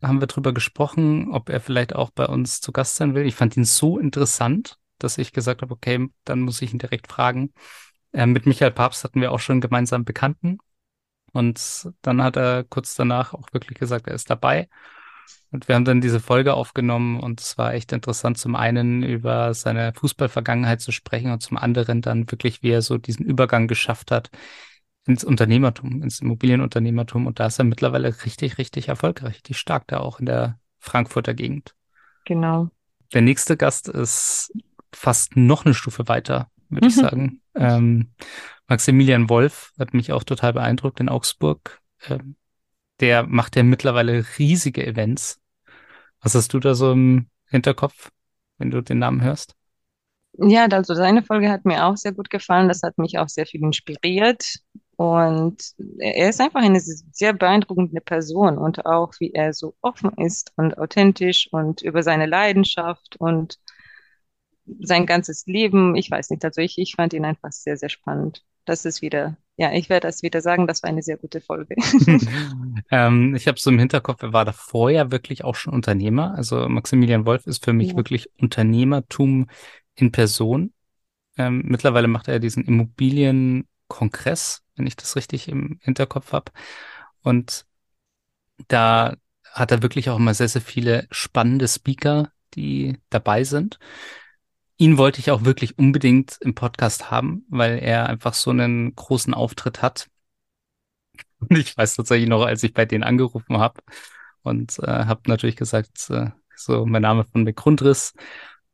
Da haben wir drüber gesprochen, ob er vielleicht auch bei uns zu Gast sein will. Ich fand ihn so interessant, dass ich gesagt habe, okay, dann muss ich ihn direkt fragen. Äh, mit Michael Papst hatten wir auch schon gemeinsam Bekannten. Und dann hat er kurz danach auch wirklich gesagt, er ist dabei. Und wir haben dann diese Folge aufgenommen und es war echt interessant, zum einen über seine Fußballvergangenheit zu sprechen und zum anderen dann wirklich, wie er so diesen Übergang geschafft hat ins Unternehmertum, ins Immobilienunternehmertum. Und da ist er mittlerweile richtig, richtig erfolgreich, richtig stark da auch in der Frankfurter Gegend. Genau. Der nächste Gast ist fast noch eine Stufe weiter, würde ich Mhm. sagen. Ähm, Maximilian Wolf hat mich auch total beeindruckt in Augsburg. Ähm, der macht ja mittlerweile riesige Events. Was hast du da so im Hinterkopf, wenn du den Namen hörst? Ja, also seine Folge hat mir auch sehr gut gefallen. Das hat mich auch sehr viel inspiriert. Und er ist einfach eine sehr beeindruckende Person und auch wie er so offen ist und authentisch und über seine Leidenschaft und sein ganzes Leben. Ich weiß nicht, also ich, ich fand ihn einfach sehr, sehr spannend. Das ist wieder, ja, ich werde das wieder sagen, das war eine sehr gute Folge. Ähm, ich habe so im Hinterkopf, er war davor ja wirklich auch schon Unternehmer. Also Maximilian Wolf ist für mich Ja, wirklich Unternehmertum in Person. Ähm, mittlerweile macht er diesen Immobilienkongress, wenn ich das richtig im Hinterkopf habe. Und da hat er wirklich auch immer sehr, sehr viele spannende Speaker, die dabei sind. Ihn wollte ich auch wirklich unbedingt im Podcast haben, weil er einfach so einen großen Auftritt hat. Und ich weiß tatsächlich noch, als ich bei denen angerufen habe und äh, habe natürlich gesagt, äh, so mein Name von McGrundriss.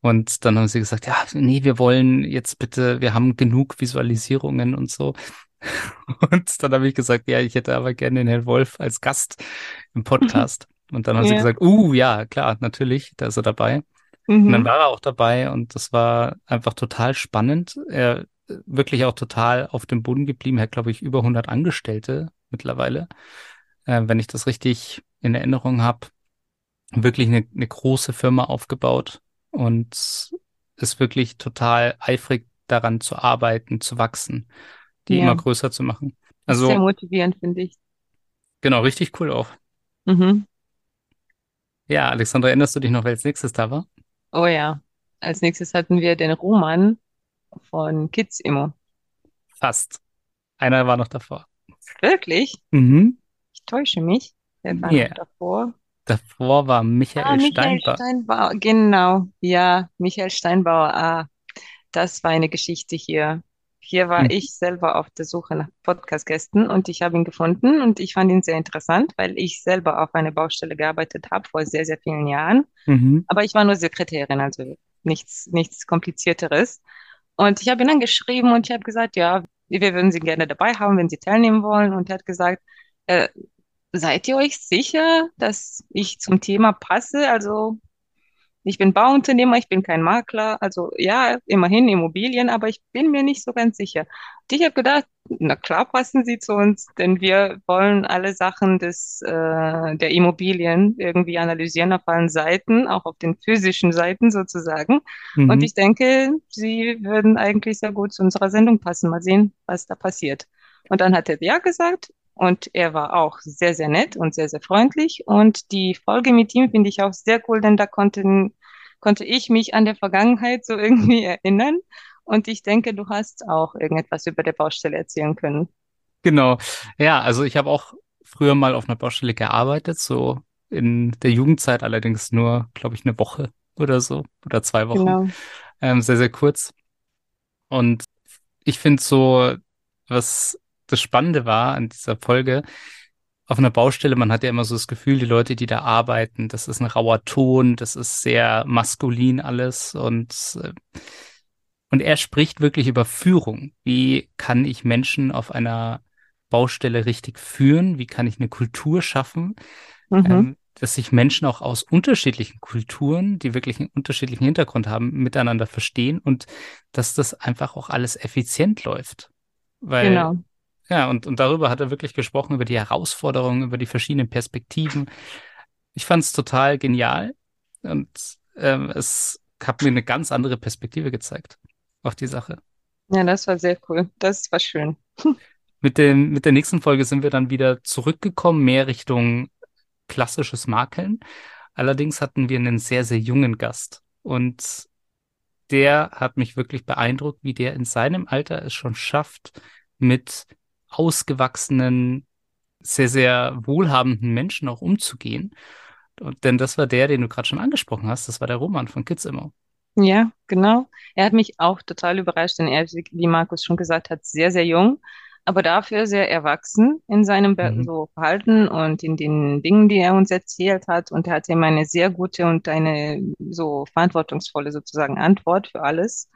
Und dann haben sie gesagt, ja, nee, wir wollen jetzt bitte, wir haben genug Visualisierungen und so. Und dann habe ich gesagt, ja, ich hätte aber gerne den Herrn Wolf als Gast im Podcast. Und dann haben sie ja, gesagt, uh, ja, klar, natürlich, da ist er dabei. Und dann mhm. war er auch dabei und das war einfach total spannend. Er wirklich auch total auf dem Boden geblieben. Er hat, glaube ich, über 100 Angestellte mittlerweile, äh, wenn ich das richtig in Erinnerung habe. Wirklich eine, eine große Firma aufgebaut und ist wirklich total eifrig daran zu arbeiten, zu wachsen, die immer Ja, größer zu machen. ist sehr Also motivierend, finde ich. genau, richtig cool auch. Mhm. Ja, Alexandra, erinnerst du dich noch, wer als nächstes da war? Oh ja. Als nächstes hatten wir den Roman von Kids Immo. Fast. Einer war noch davor. Wirklich? Mhm. Ich täusche mich. Wer war noch Ja. davor? Davor war Ah, Michael Michael Steinbach. Steinbauer. Genau. Ja, Michael Steinbauer. Ah, das war eine Geschichte hier. Hier war Hm. ich selber auf der Suche nach Podcast-Gästen und ich habe ihn gefunden und ich fand ihn sehr interessant, weil ich selber auf einer Baustelle gearbeitet habe vor sehr, sehr vielen Jahren. Mhm. Aber ich war nur Sekretärin, also nichts, nichts Komplizierteres. Und ich habe ihn dann geschrieben und ich habe gesagt, ja, wir würden Sie gerne dabei haben, wenn Sie teilnehmen wollen. Und er hat gesagt, äh, seid ihr euch sicher, dass ich zum Thema passe? Also ich bin Bauunternehmer, ich bin kein Makler. Also ja, immerhin Immobilien, aber ich bin mir nicht so ganz sicher. Und ich habe gedacht, na klar passen Sie zu uns, denn wir wollen alle Sachen des, äh, der Immobilien irgendwie analysieren auf allen Seiten, auch auf den physischen Seiten sozusagen. Und Mhm. ich denke, Sie würden eigentlich sehr gut zu unserer Sendung passen. Mal sehen, was da passiert. Und dann hat er ja gesagt. Und er war auch sehr, sehr nett und sehr, sehr freundlich. Und die Folge mit ihm finde ich auch sehr cool, denn da konnten, konnte ich mich an der Vergangenheit so irgendwie erinnern. Und ich denke, du hast auch irgendetwas über der Baustelle erzählen können. Genau. Ja, also ich habe auch früher mal auf einer Baustelle gearbeitet, so in der Jugendzeit allerdings nur, glaube ich, eine Woche oder so oder zwei Wochen. Genau. Ähm, sehr, sehr kurz. Und ich finde so, was das Spannende war an dieser Folge, auf einer Baustelle, man hat ja immer so das Gefühl, die Leute, die da arbeiten, das ist ein rauer Ton, das ist sehr maskulin alles und, äh, und er spricht wirklich über Führung. Wie kann ich Menschen auf einer Baustelle richtig führen? Wie kann ich eine Kultur schaffen? Mhm. Ähm, dass sich Menschen auch aus unterschiedlichen Kulturen, die wirklich einen unterschiedlichen Hintergrund haben, miteinander verstehen und dass das einfach auch alles effizient läuft. Weil, genau. Ja, und, und darüber hat er wirklich gesprochen, über die Herausforderungen, über die verschiedenen Perspektiven. Ich fand es total genial und ähm, es hat mir eine ganz andere Perspektive gezeigt auf die Sache. Ja, das war sehr cool. Das war schön. Mit, dem, mit der nächsten Folge sind wir dann wieder zurückgekommen, mehr Richtung klassisches Makeln. Allerdings hatten wir einen sehr, sehr jungen Gast und der hat mich wirklich beeindruckt, wie der in seinem Alter es schon schafft, mit ausgewachsenen, sehr, sehr wohlhabenden Menschen auch umzugehen. Und, denn das war der, den du gerade schon angesprochen hast, das war der Roman von Kids immer. Ja, genau. Er hat mich auch total überrascht, denn er, wie Markus schon gesagt hat, sehr, sehr jung aber dafür sehr erwachsen in seinem mhm. so Verhalten und in den Dingen, die er uns erzählt hat. Und er hatte immer eine sehr gute und eine so verantwortungsvolle sozusagen Antwort für alles.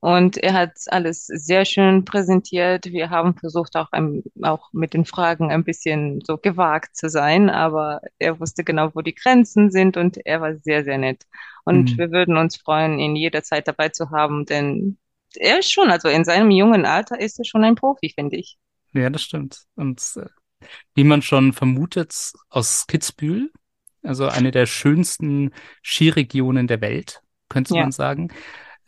Und er hat alles sehr schön präsentiert. Wir haben versucht, auch, ein, auch mit den Fragen ein bisschen so gewagt zu sein, aber er wusste genau, wo die Grenzen sind und er war sehr, sehr nett. Und mhm. wir würden uns freuen, ihn jederzeit dabei zu haben, denn er ist schon, also in seinem jungen Alter ist er schon ein Profi, finde ich. Ja, das stimmt. Und äh, wie man schon vermutet, aus Kitzbühel, also eine der schönsten Skiregionen der Welt, könnte ja. man sagen.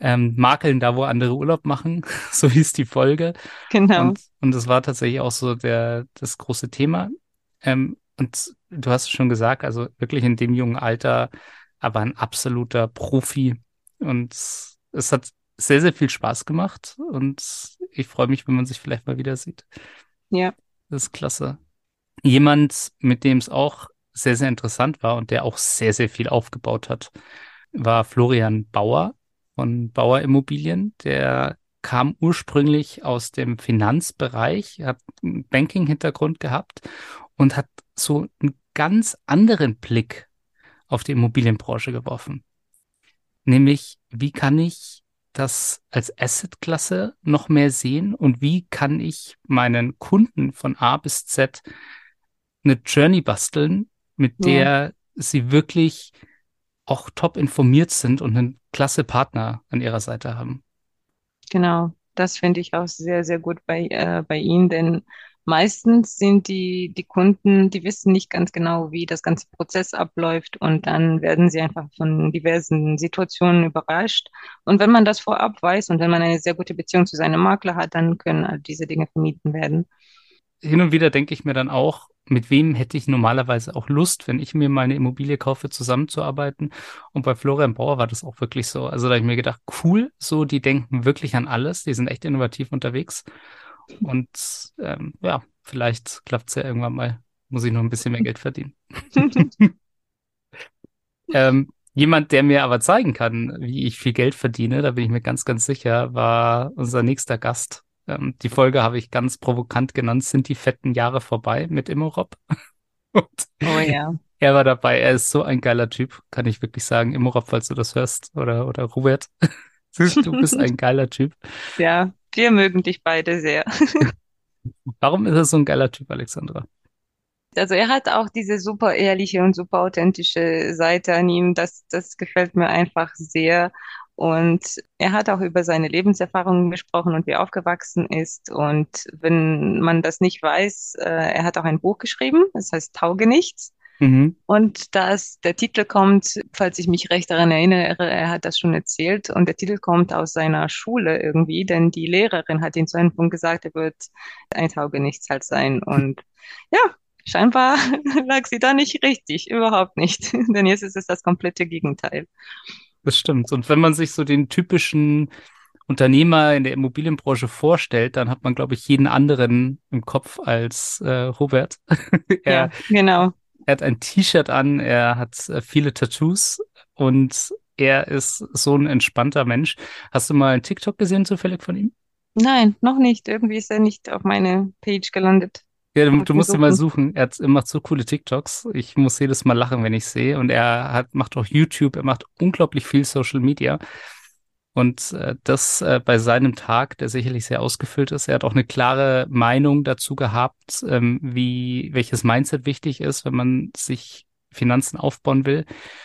Ähm, makeln da, wo andere Urlaub machen, so hieß die Folge. Genau. Und, und das war tatsächlich auch so der, das große Thema. Ähm, und du hast es schon gesagt, also wirklich in dem jungen Alter, aber ein absoluter Profi. Und es hat sehr, sehr viel Spaß gemacht und ich freue mich, wenn man sich vielleicht mal wieder sieht. Ja. Das ist klasse. Jemand, mit dem es auch sehr, sehr interessant war und der auch sehr, sehr viel aufgebaut hat, war Florian Bauer von Bauer Immobilien. Der kam ursprünglich aus dem Finanzbereich, hat einen Banking-Hintergrund gehabt und hat so einen ganz anderen Blick auf die Immobilienbranche geworfen. Nämlich, wie kann ich das als Asset-Klasse noch mehr sehen und wie kann ich meinen Kunden von A bis Z eine Journey basteln, mit der ja. sie wirklich auch top informiert sind und einen klasse Partner an ihrer Seite haben. Genau, das finde ich auch sehr, sehr gut bei, äh, bei Ihnen, denn Meistens sind die, die Kunden, die wissen nicht ganz genau, wie das ganze Prozess abläuft und dann werden sie einfach von diversen Situationen überrascht. Und wenn man das vorab weiß und wenn man eine sehr gute Beziehung zu seinem Makler hat, dann können all diese Dinge vermieden werden. Hin und wieder denke ich mir dann auch, mit wem hätte ich normalerweise auch Lust, wenn ich mir meine Immobilie kaufe, zusammenzuarbeiten. Und bei Florian Bauer war das auch wirklich so. Also da habe ich mir gedacht, cool, so, die denken wirklich an alles, die sind echt innovativ unterwegs. Und ähm, ja, vielleicht klappt es ja irgendwann mal. Muss ich noch ein bisschen mehr Geld verdienen. ähm, jemand, der mir aber zeigen kann, wie ich viel Geld verdiene, da bin ich mir ganz, ganz sicher, war unser nächster Gast. Ähm, die Folge habe ich ganz provokant genannt, sind die fetten Jahre vorbei mit Immorop. oh ja. Er war dabei, er ist so ein geiler Typ, kann ich wirklich sagen. Immorop, falls du das hörst, oder, oder Robert. du bist ein geiler Typ. Ja, wir mögen dich beide sehr. Warum ist er so ein geiler Typ, Alexandra? Also er hat auch diese super ehrliche und super authentische Seite an ihm. Das, das gefällt mir einfach sehr. Und er hat auch über seine Lebenserfahrungen gesprochen und wie er aufgewachsen ist. Und wenn man das nicht weiß, äh, er hat auch ein Buch geschrieben, das heißt Tauge nichts. Mhm. Und dass der Titel kommt, falls ich mich recht daran erinnere, er hat das schon erzählt, und der Titel kommt aus seiner Schule irgendwie, denn die Lehrerin hat ihm zu einem Punkt gesagt, er wird ein Taugenichts halt sein. Und ja, scheinbar lag sie da nicht richtig, überhaupt nicht. denn jetzt ist es das komplette Gegenteil. Das stimmt. Und wenn man sich so den typischen Unternehmer in der Immobilienbranche vorstellt, dann hat man, glaube ich, jeden anderen im Kopf als äh, Robert. er, ja, genau. Er hat ein T-Shirt an, er hat äh, viele Tattoos und er ist so ein entspannter Mensch. Hast du mal einen TikTok gesehen zufällig von ihm? Nein, noch nicht. Irgendwie ist er nicht auf meine Page gelandet. Ja, du, du musst ihn mal suchen. Er hat, er macht so coole TikToks. Ich muss jedes Mal lachen, wenn ich sehe. Und er hat, macht auch YouTube. Er macht unglaublich viel Social Media. Und äh, das äh, bei seinem Tag, der sicherlich sehr ausgefüllt ist. Er hat auch eine klare Meinung dazu gehabt, ähm, wie welches Mindset wichtig ist, wenn man sich Finanzen aufbauen will.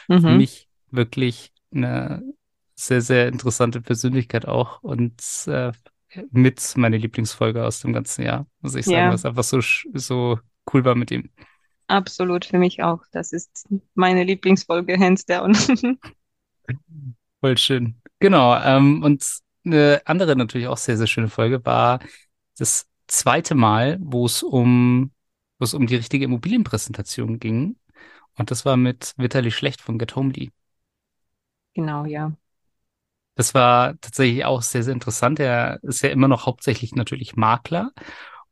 Für Mhm. mich wirklich eine sehr, sehr interessante Persönlichkeit auch und äh, mit meine Lieblingsfolge aus dem ganzen Jahr, muss ich sagen, Ja, was einfach so, so cool war mit ihm. absolut für mich auch. Das ist meine Lieblingsfolge, hands down. Voll schön. Genau. Ähm, und eine andere natürlich auch sehr, sehr schöne Folge war das zweite Mal, wo es um, wo es um die richtige Immobilienpräsentation ging. Und das war mit Vitali Schlecht von Get Homely. Genau, ja. Das war tatsächlich auch sehr, sehr interessant. Er ist ja immer noch hauptsächlich natürlich Makler.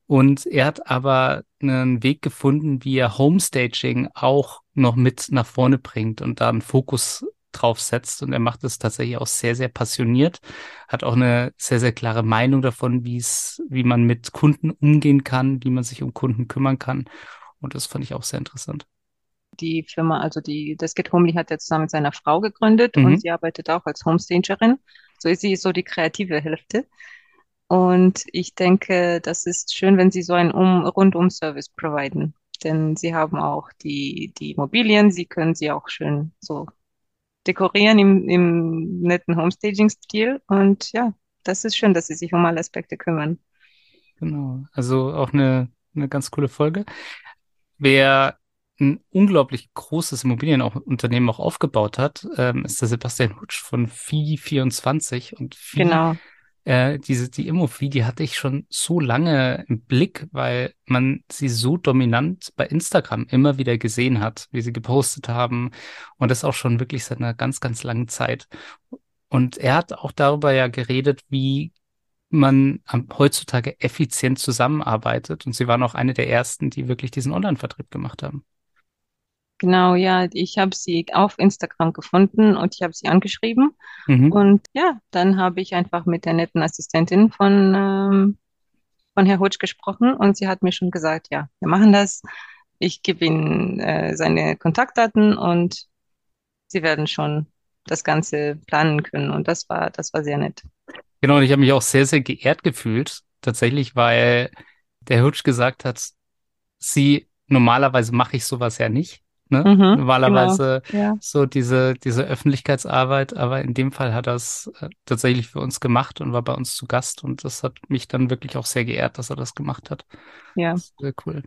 Und er hat aber einen Weg gefunden, wie er Homestaging auch noch mit nach vorne bringt und da einen Fokus drauf setzt. Und er macht es tatsächlich auch sehr, sehr passioniert, hat auch eine sehr, sehr klare Meinung davon, wie es, wie man mit Kunden umgehen kann, wie man sich um Kunden kümmern kann. Und das fand ich auch sehr interessant. Die Firma, also die, das Get Homely hat er zusammen mit seiner Frau gegründet und Mhm. sie arbeitet auch als Homestagerin. So ist sie so die kreative Hälfte. Und ich denke, das ist schön, wenn sie so einen um, Rundum-Service providen. Denn sie haben auch die, die Immobilien, sie können sie auch schön so dekorieren im, im netten Homestaging-Stil. Und ja, das ist schön, dass sie sich um alle Aspekte kümmern. Genau. Also auch eine, eine ganz coole Folge. Wer ein unglaublich großes Immobilienunternehmen auch aufgebaut hat, ähm, ist der Sebastian Hutsch von Vieh24 und Vieh, Genau. äh, diese, die Immovieh, die hatte ich schon so lange im Blick, weil man sie so dominant bei Instagram immer wieder gesehen hat, wie sie gepostet haben und das auch schon wirklich seit einer ganz, ganz langen Zeit. Und er hat auch darüber ja geredet, wie man heutzutage effizient zusammenarbeitet. Und sie waren auch eine der ersten, die wirklich diesen Online-Vertrieb gemacht haben. Genau, ja, ich habe sie auf Instagram gefunden und ich habe sie angeschrieben. Mhm. Und ja, dann habe ich einfach mit der netten Assistentin von, ähm, von Herr Hutsch gesprochen und sie hat mir schon gesagt, ja, wir machen das. Ich gebe Ihnen äh, seine Kontaktdaten und Sie werden schon das Ganze planen können. Und das war, das war sehr nett. Genau, und ich habe mich auch sehr, sehr geehrt gefühlt, tatsächlich, weil der Hutsch gesagt hat, sie, normalerweise mache ich sowas ja nicht, ne? Mhm, genau. Normalerweise Ja, so diese, diese Öffentlichkeitsarbeit, aber in dem Fall hat er es äh, tatsächlich für uns gemacht und war bei uns zu Gast und das hat mich dann wirklich auch sehr geehrt, dass er das gemacht hat. ja, Sehr cool.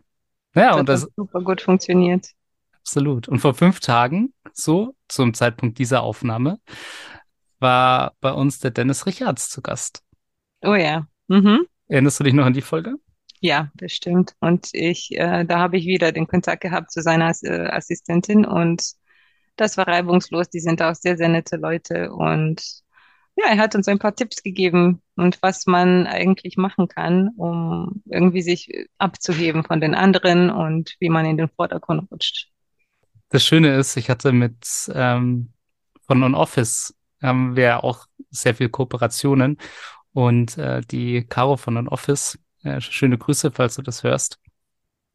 Ja, das und hat das super gut funktioniert. absolut. Und vor fünf Tagen, so zum Zeitpunkt dieser Aufnahme, war bei uns der Dennis Richards zu Gast. Oh ja. Mhm. Erinnerst du dich noch an die Folge? Ja, bestimmt. Und ich, äh, da habe ich wieder den Kontakt gehabt zu seiner äh, Assistentin und das war reibungslos. Die sind auch sehr, sehr nette Leute und ja, er hat uns ein paar Tipps gegeben und was man eigentlich machen kann, um irgendwie sich abzuheben von den anderen und wie man in den Vordergrund rutscht. Das Schöne ist, ich hatte mit ähm, von On-Office haben wir auch sehr viel Kooperationen und äh, die Caro von On-Office, äh, schöne Grüße, falls du das hörst,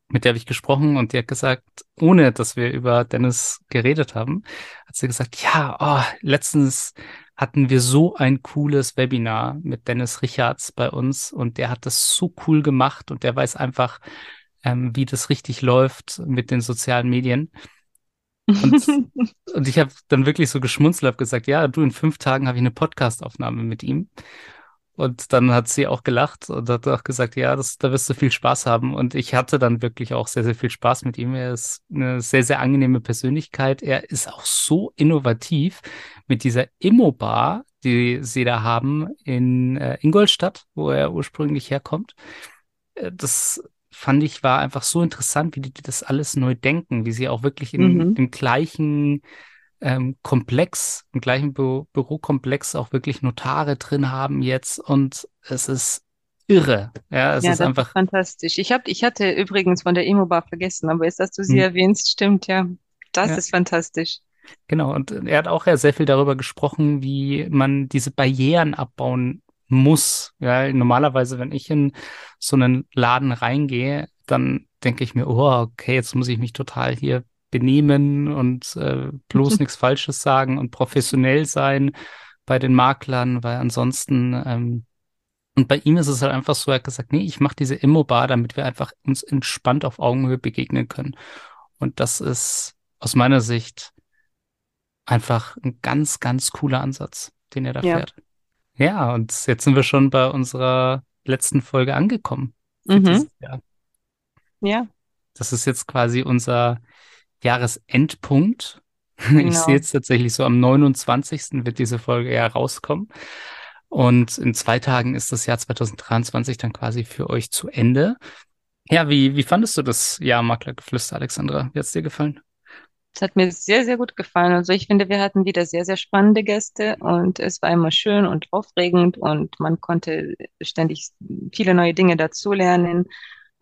mit der habe ich gesprochen und die hat gesagt, ohne dass wir über Dennis geredet haben, hat sie gesagt, ja, oh, letztens hatten wir so ein cooles Webinar mit Dennis Richards bei uns und der hat das so cool gemacht und der weiß einfach, ähm, wie das richtig läuft mit den sozialen Medien. Und, und ich habe dann wirklich so geschmunzelt, habe gesagt, ja, du, in fünf Tagen habe ich eine Podcastaufnahme mit ihm. Und dann hat sie auch gelacht und hat auch gesagt, ja, das, da wirst du viel Spaß haben. Und ich hatte dann wirklich auch sehr, sehr viel Spaß mit ihm. Er ist eine sehr, sehr angenehme Persönlichkeit. Er ist auch so innovativ mit dieser Immo-Bar, die sie da haben in äh, Ingolstadt, wo er ursprünglich herkommt. Äh, Das fand ich war einfach so interessant, wie die das alles neu denken, wie sie auch wirklich in Mhm. dem gleichen ähm, Komplex, im gleichen Bü Bürokomplex auch wirklich Notare drin haben jetzt und es ist irre. Ja, es Ja, ist das ist einfach, fantastisch. Ich hab, ich hatte übrigens von der Emo-Bar vergessen, aber jetzt, dass du sie hm, erwähnst, stimmt, ja. Das ja, ist fantastisch. genau. Und er hat auch ja sehr viel darüber gesprochen, wie man diese Barrieren abbauen muss. Ja, normalerweise, wenn ich in so einen Laden reingehe, dann denke ich mir, oh, okay, jetzt muss ich mich total hier benehmen und äh, bloß nichts Falsches sagen und professionell sein bei den Maklern, weil ansonsten ähm, und bei ihm ist es halt einfach so, er hat gesagt, nee, ich mache diese Immo-Bar, damit wir einfach uns entspannt auf Augenhöhe begegnen können. Und das ist aus meiner Sicht einfach ein ganz, ganz cooler Ansatz, den er da Ja. fährt. Ja, und jetzt sind wir schon bei unserer letzten Folge angekommen Mhm. Jahr. Ja, Das ist jetzt quasi unser Jahresendpunkt. Ich sehe genau. jetzt tatsächlich so am 29. wird diese Folge ja rauskommen. Und in zwei Tagen ist das Jahr 2023 dann quasi für euch zu Ende. Ja, wie, wie fandest du das Jahr Maklergeflüster, Alexandra? Wie hat's dir gefallen? Es hat mir sehr, sehr gut gefallen. Also ich finde, wir hatten wieder sehr, sehr spannende Gäste und es war immer schön und aufregend und man konnte ständig viele neue Dinge dazulernen.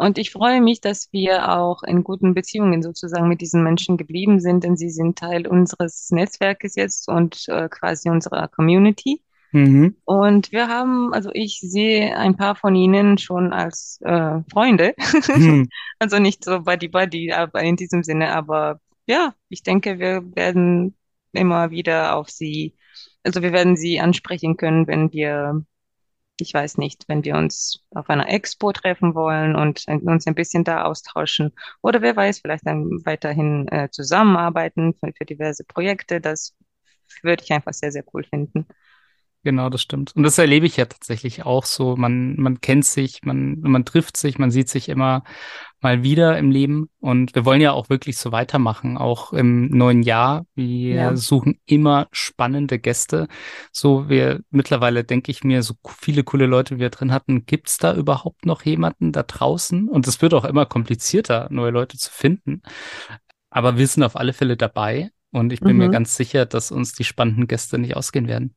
Und ich freue mich, dass wir auch in guten Beziehungen sozusagen mit diesen Menschen geblieben sind, denn sie sind Teil unseres Netzwerkes jetzt und äh, quasi unserer Community. Mhm. Und wir haben, also ich sehe ein paar von ihnen schon als äh, Freunde. Hm. Also nicht so Buddy Buddy, aber in diesem Sinne, aber ja, ich denke, wir werden immer wieder auf sie, also wir werden sie ansprechen können, wenn wir, ich weiß nicht, wenn wir uns auf einer Expo treffen wollen und uns ein bisschen da austauschen. Oder wer weiß, vielleicht dann weiterhin äh, zusammenarbeiten für, für diverse Projekte. Das würde ich einfach sehr, sehr cool finden. Genau, das stimmt. Und das erlebe ich ja tatsächlich auch so. Man, man kennt sich, man, man trifft sich, man sieht sich immer mal wieder im Leben. Und wir wollen ja auch wirklich so weitermachen, auch im neuen Jahr. Wir Ja, suchen immer spannende Gäste. So, wir mittlerweile denke ich mir, so viele coole Leute, wie wir drin hatten, gibt's da überhaupt noch jemanden da draußen? Und es wird auch immer komplizierter, neue Leute zu finden. Aber wir sind auf alle Fälle dabei. Und ich bin mir mhm. ganz sicher, dass uns die spannenden Gäste nicht ausgehen werden.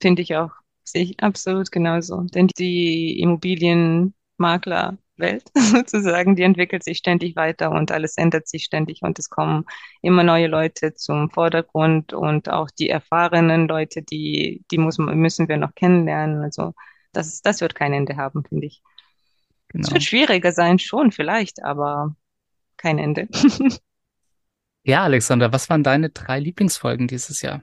Finde ich auch. Sehe ich absolut genauso. Denn die Immobilienmaklerwelt sozusagen, die entwickelt sich ständig weiter und alles ändert sich ständig und es kommen immer neue Leute zum Vordergrund und auch die erfahrenen Leute, die, die muss, müssen wir noch kennenlernen. Also das, das wird kein Ende haben, finde ich. Es wird Genau. schwieriger sein, schon vielleicht, aber kein Ende. Ja, Alexander, was waren deine drei Lieblingsfolgen dieses Jahr,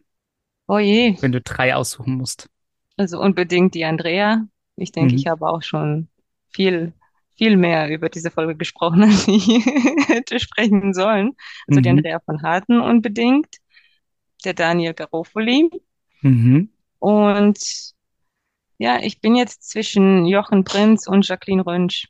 Oh je, wenn du drei aussuchen musst? also unbedingt die Andrea. Ich denke, ich Mhm. habe auch schon viel, viel mehr über diese Folge gesprochen, als ich hätte sprechen sollen. Also die Mhm. Andrea von Harten unbedingt, der Daniel Garofoli Mhm. und ja, ich bin jetzt zwischen Jochen Prinz und Jacqueline Rönsch.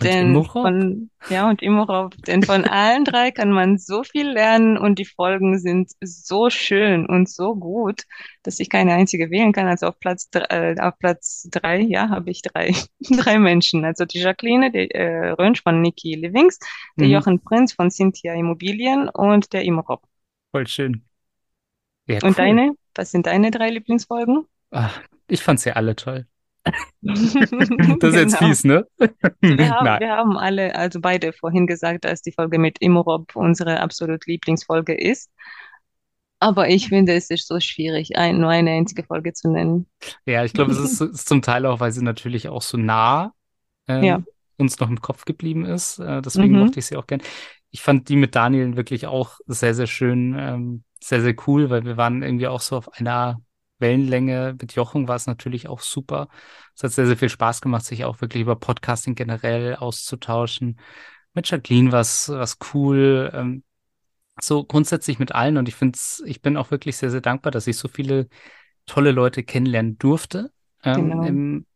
Und Denn Imhotep? von, ja, und Immerov, denn von allen drei kann man so viel lernen und die Folgen sind so schön und so gut, dass ich keine einzige wählen kann. Also auf Platz, äh, auf Platz drei, ja, habe ich drei, drei Menschen. Also die Jacqueline, der äh, Rönsch von Niki Livings, der Mhm. Jochen Prinz von Cynthia Immobilien und der Immerov. Voll schön. Ja, Und cool. deine? Was sind deine drei Lieblingsfolgen? Ah, ich fand sie alle toll. Das ist jetzt Genau. fies, ne? Also wir haben, wir haben alle, also beide vorhin gesagt, dass die Folge mit Immerop unsere absolut Lieblingsfolge ist. Aber ich finde, es ist so schwierig, ein, nur eine einzige Folge zu nennen. Ja, ich glaube, es ist, ist zum Teil auch, weil sie natürlich auch so nah Ja, ähm, uns noch im Kopf geblieben ist. Äh, deswegen mhm, mochte ich sie auch gern. Ich fand die mit Daniel wirklich auch sehr, sehr schön, ähm, sehr, sehr cool, weil wir waren irgendwie auch so auf einer Wellenlänge. Mit Jochen war es natürlich auch super. Es hat sehr, sehr viel Spaß gemacht, sich auch wirklich über Podcasting generell auszutauschen. Mit Jacqueline war es was cool. Ähm, so grundsätzlich mit allen. Und ich finde ich bin auch wirklich sehr, sehr dankbar, dass ich so viele tolle Leute kennenlernen durfte. Ähm, genau. im,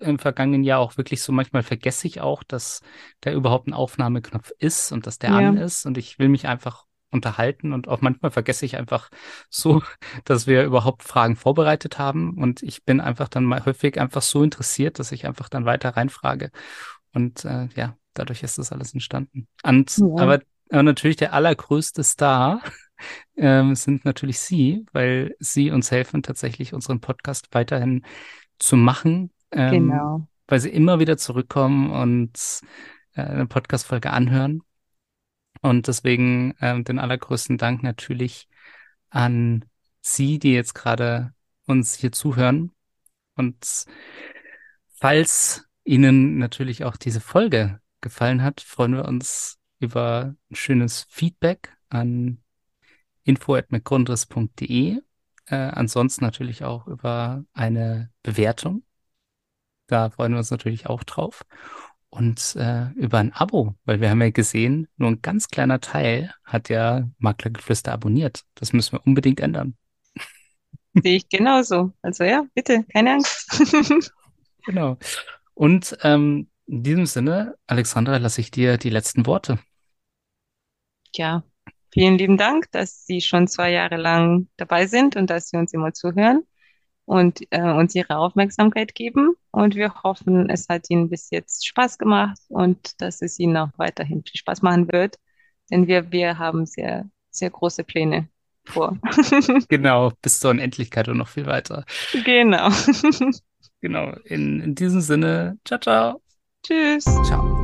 im vergangenen Jahr auch wirklich so, manchmal vergesse ich auch, dass da überhaupt ein Aufnahmeknopf ist und dass der Ja, an ist. Und ich will mich einfach unterhalten und auch manchmal vergesse ich einfach so, dass wir überhaupt Fragen vorbereitet haben. Und ich bin einfach dann mal häufig einfach so interessiert, dass ich einfach dann weiter reinfrage. Und äh, ja, dadurch ist das alles entstanden. Und ja, aber, aber natürlich der allergrößte Star ähm, sind natürlich Sie, weil Sie uns helfen, tatsächlich unseren Podcast weiterhin zu machen, ähm, genau. weil Sie immer wieder zurückkommen und äh, eine Podcast-Folge anhören. Und deswegen ähm, den allergrößten Dank natürlich an Sie, die jetzt gerade uns hier zuhören. Und falls Ihnen natürlich auch diese Folge gefallen hat, freuen wir uns über ein schönes Feedback an info.mcgrundriss.de. Äh, ansonsten natürlich auch über eine Bewertung. Da freuen wir uns natürlich auch drauf. Und äh, über ein Abo, weil wir haben ja gesehen, nur ein ganz kleiner Teil hat ja Maklergeflüster abonniert. Das müssen wir unbedingt ändern. Sehe ich genauso. Also ja, bitte, keine Angst. Genau. Und ähm, in diesem Sinne, Alexandra, lasse ich dir die letzten Worte. Ja, vielen lieben Dank, dass Sie schon zwei Jahre lang dabei sind und dass Sie uns immer zuhören und äh, uns Ihre Aufmerksamkeit geben. Und wir hoffen, es hat Ihnen bis jetzt Spaß gemacht und dass es Ihnen auch weiterhin viel Spaß machen wird. Denn wir, wir haben sehr, sehr große Pläne vor. Genau, bis zur Unendlichkeit und noch viel weiter. Genau. Genau, in, in diesem Sinne, ciao, ciao. Tschüss. Ciao.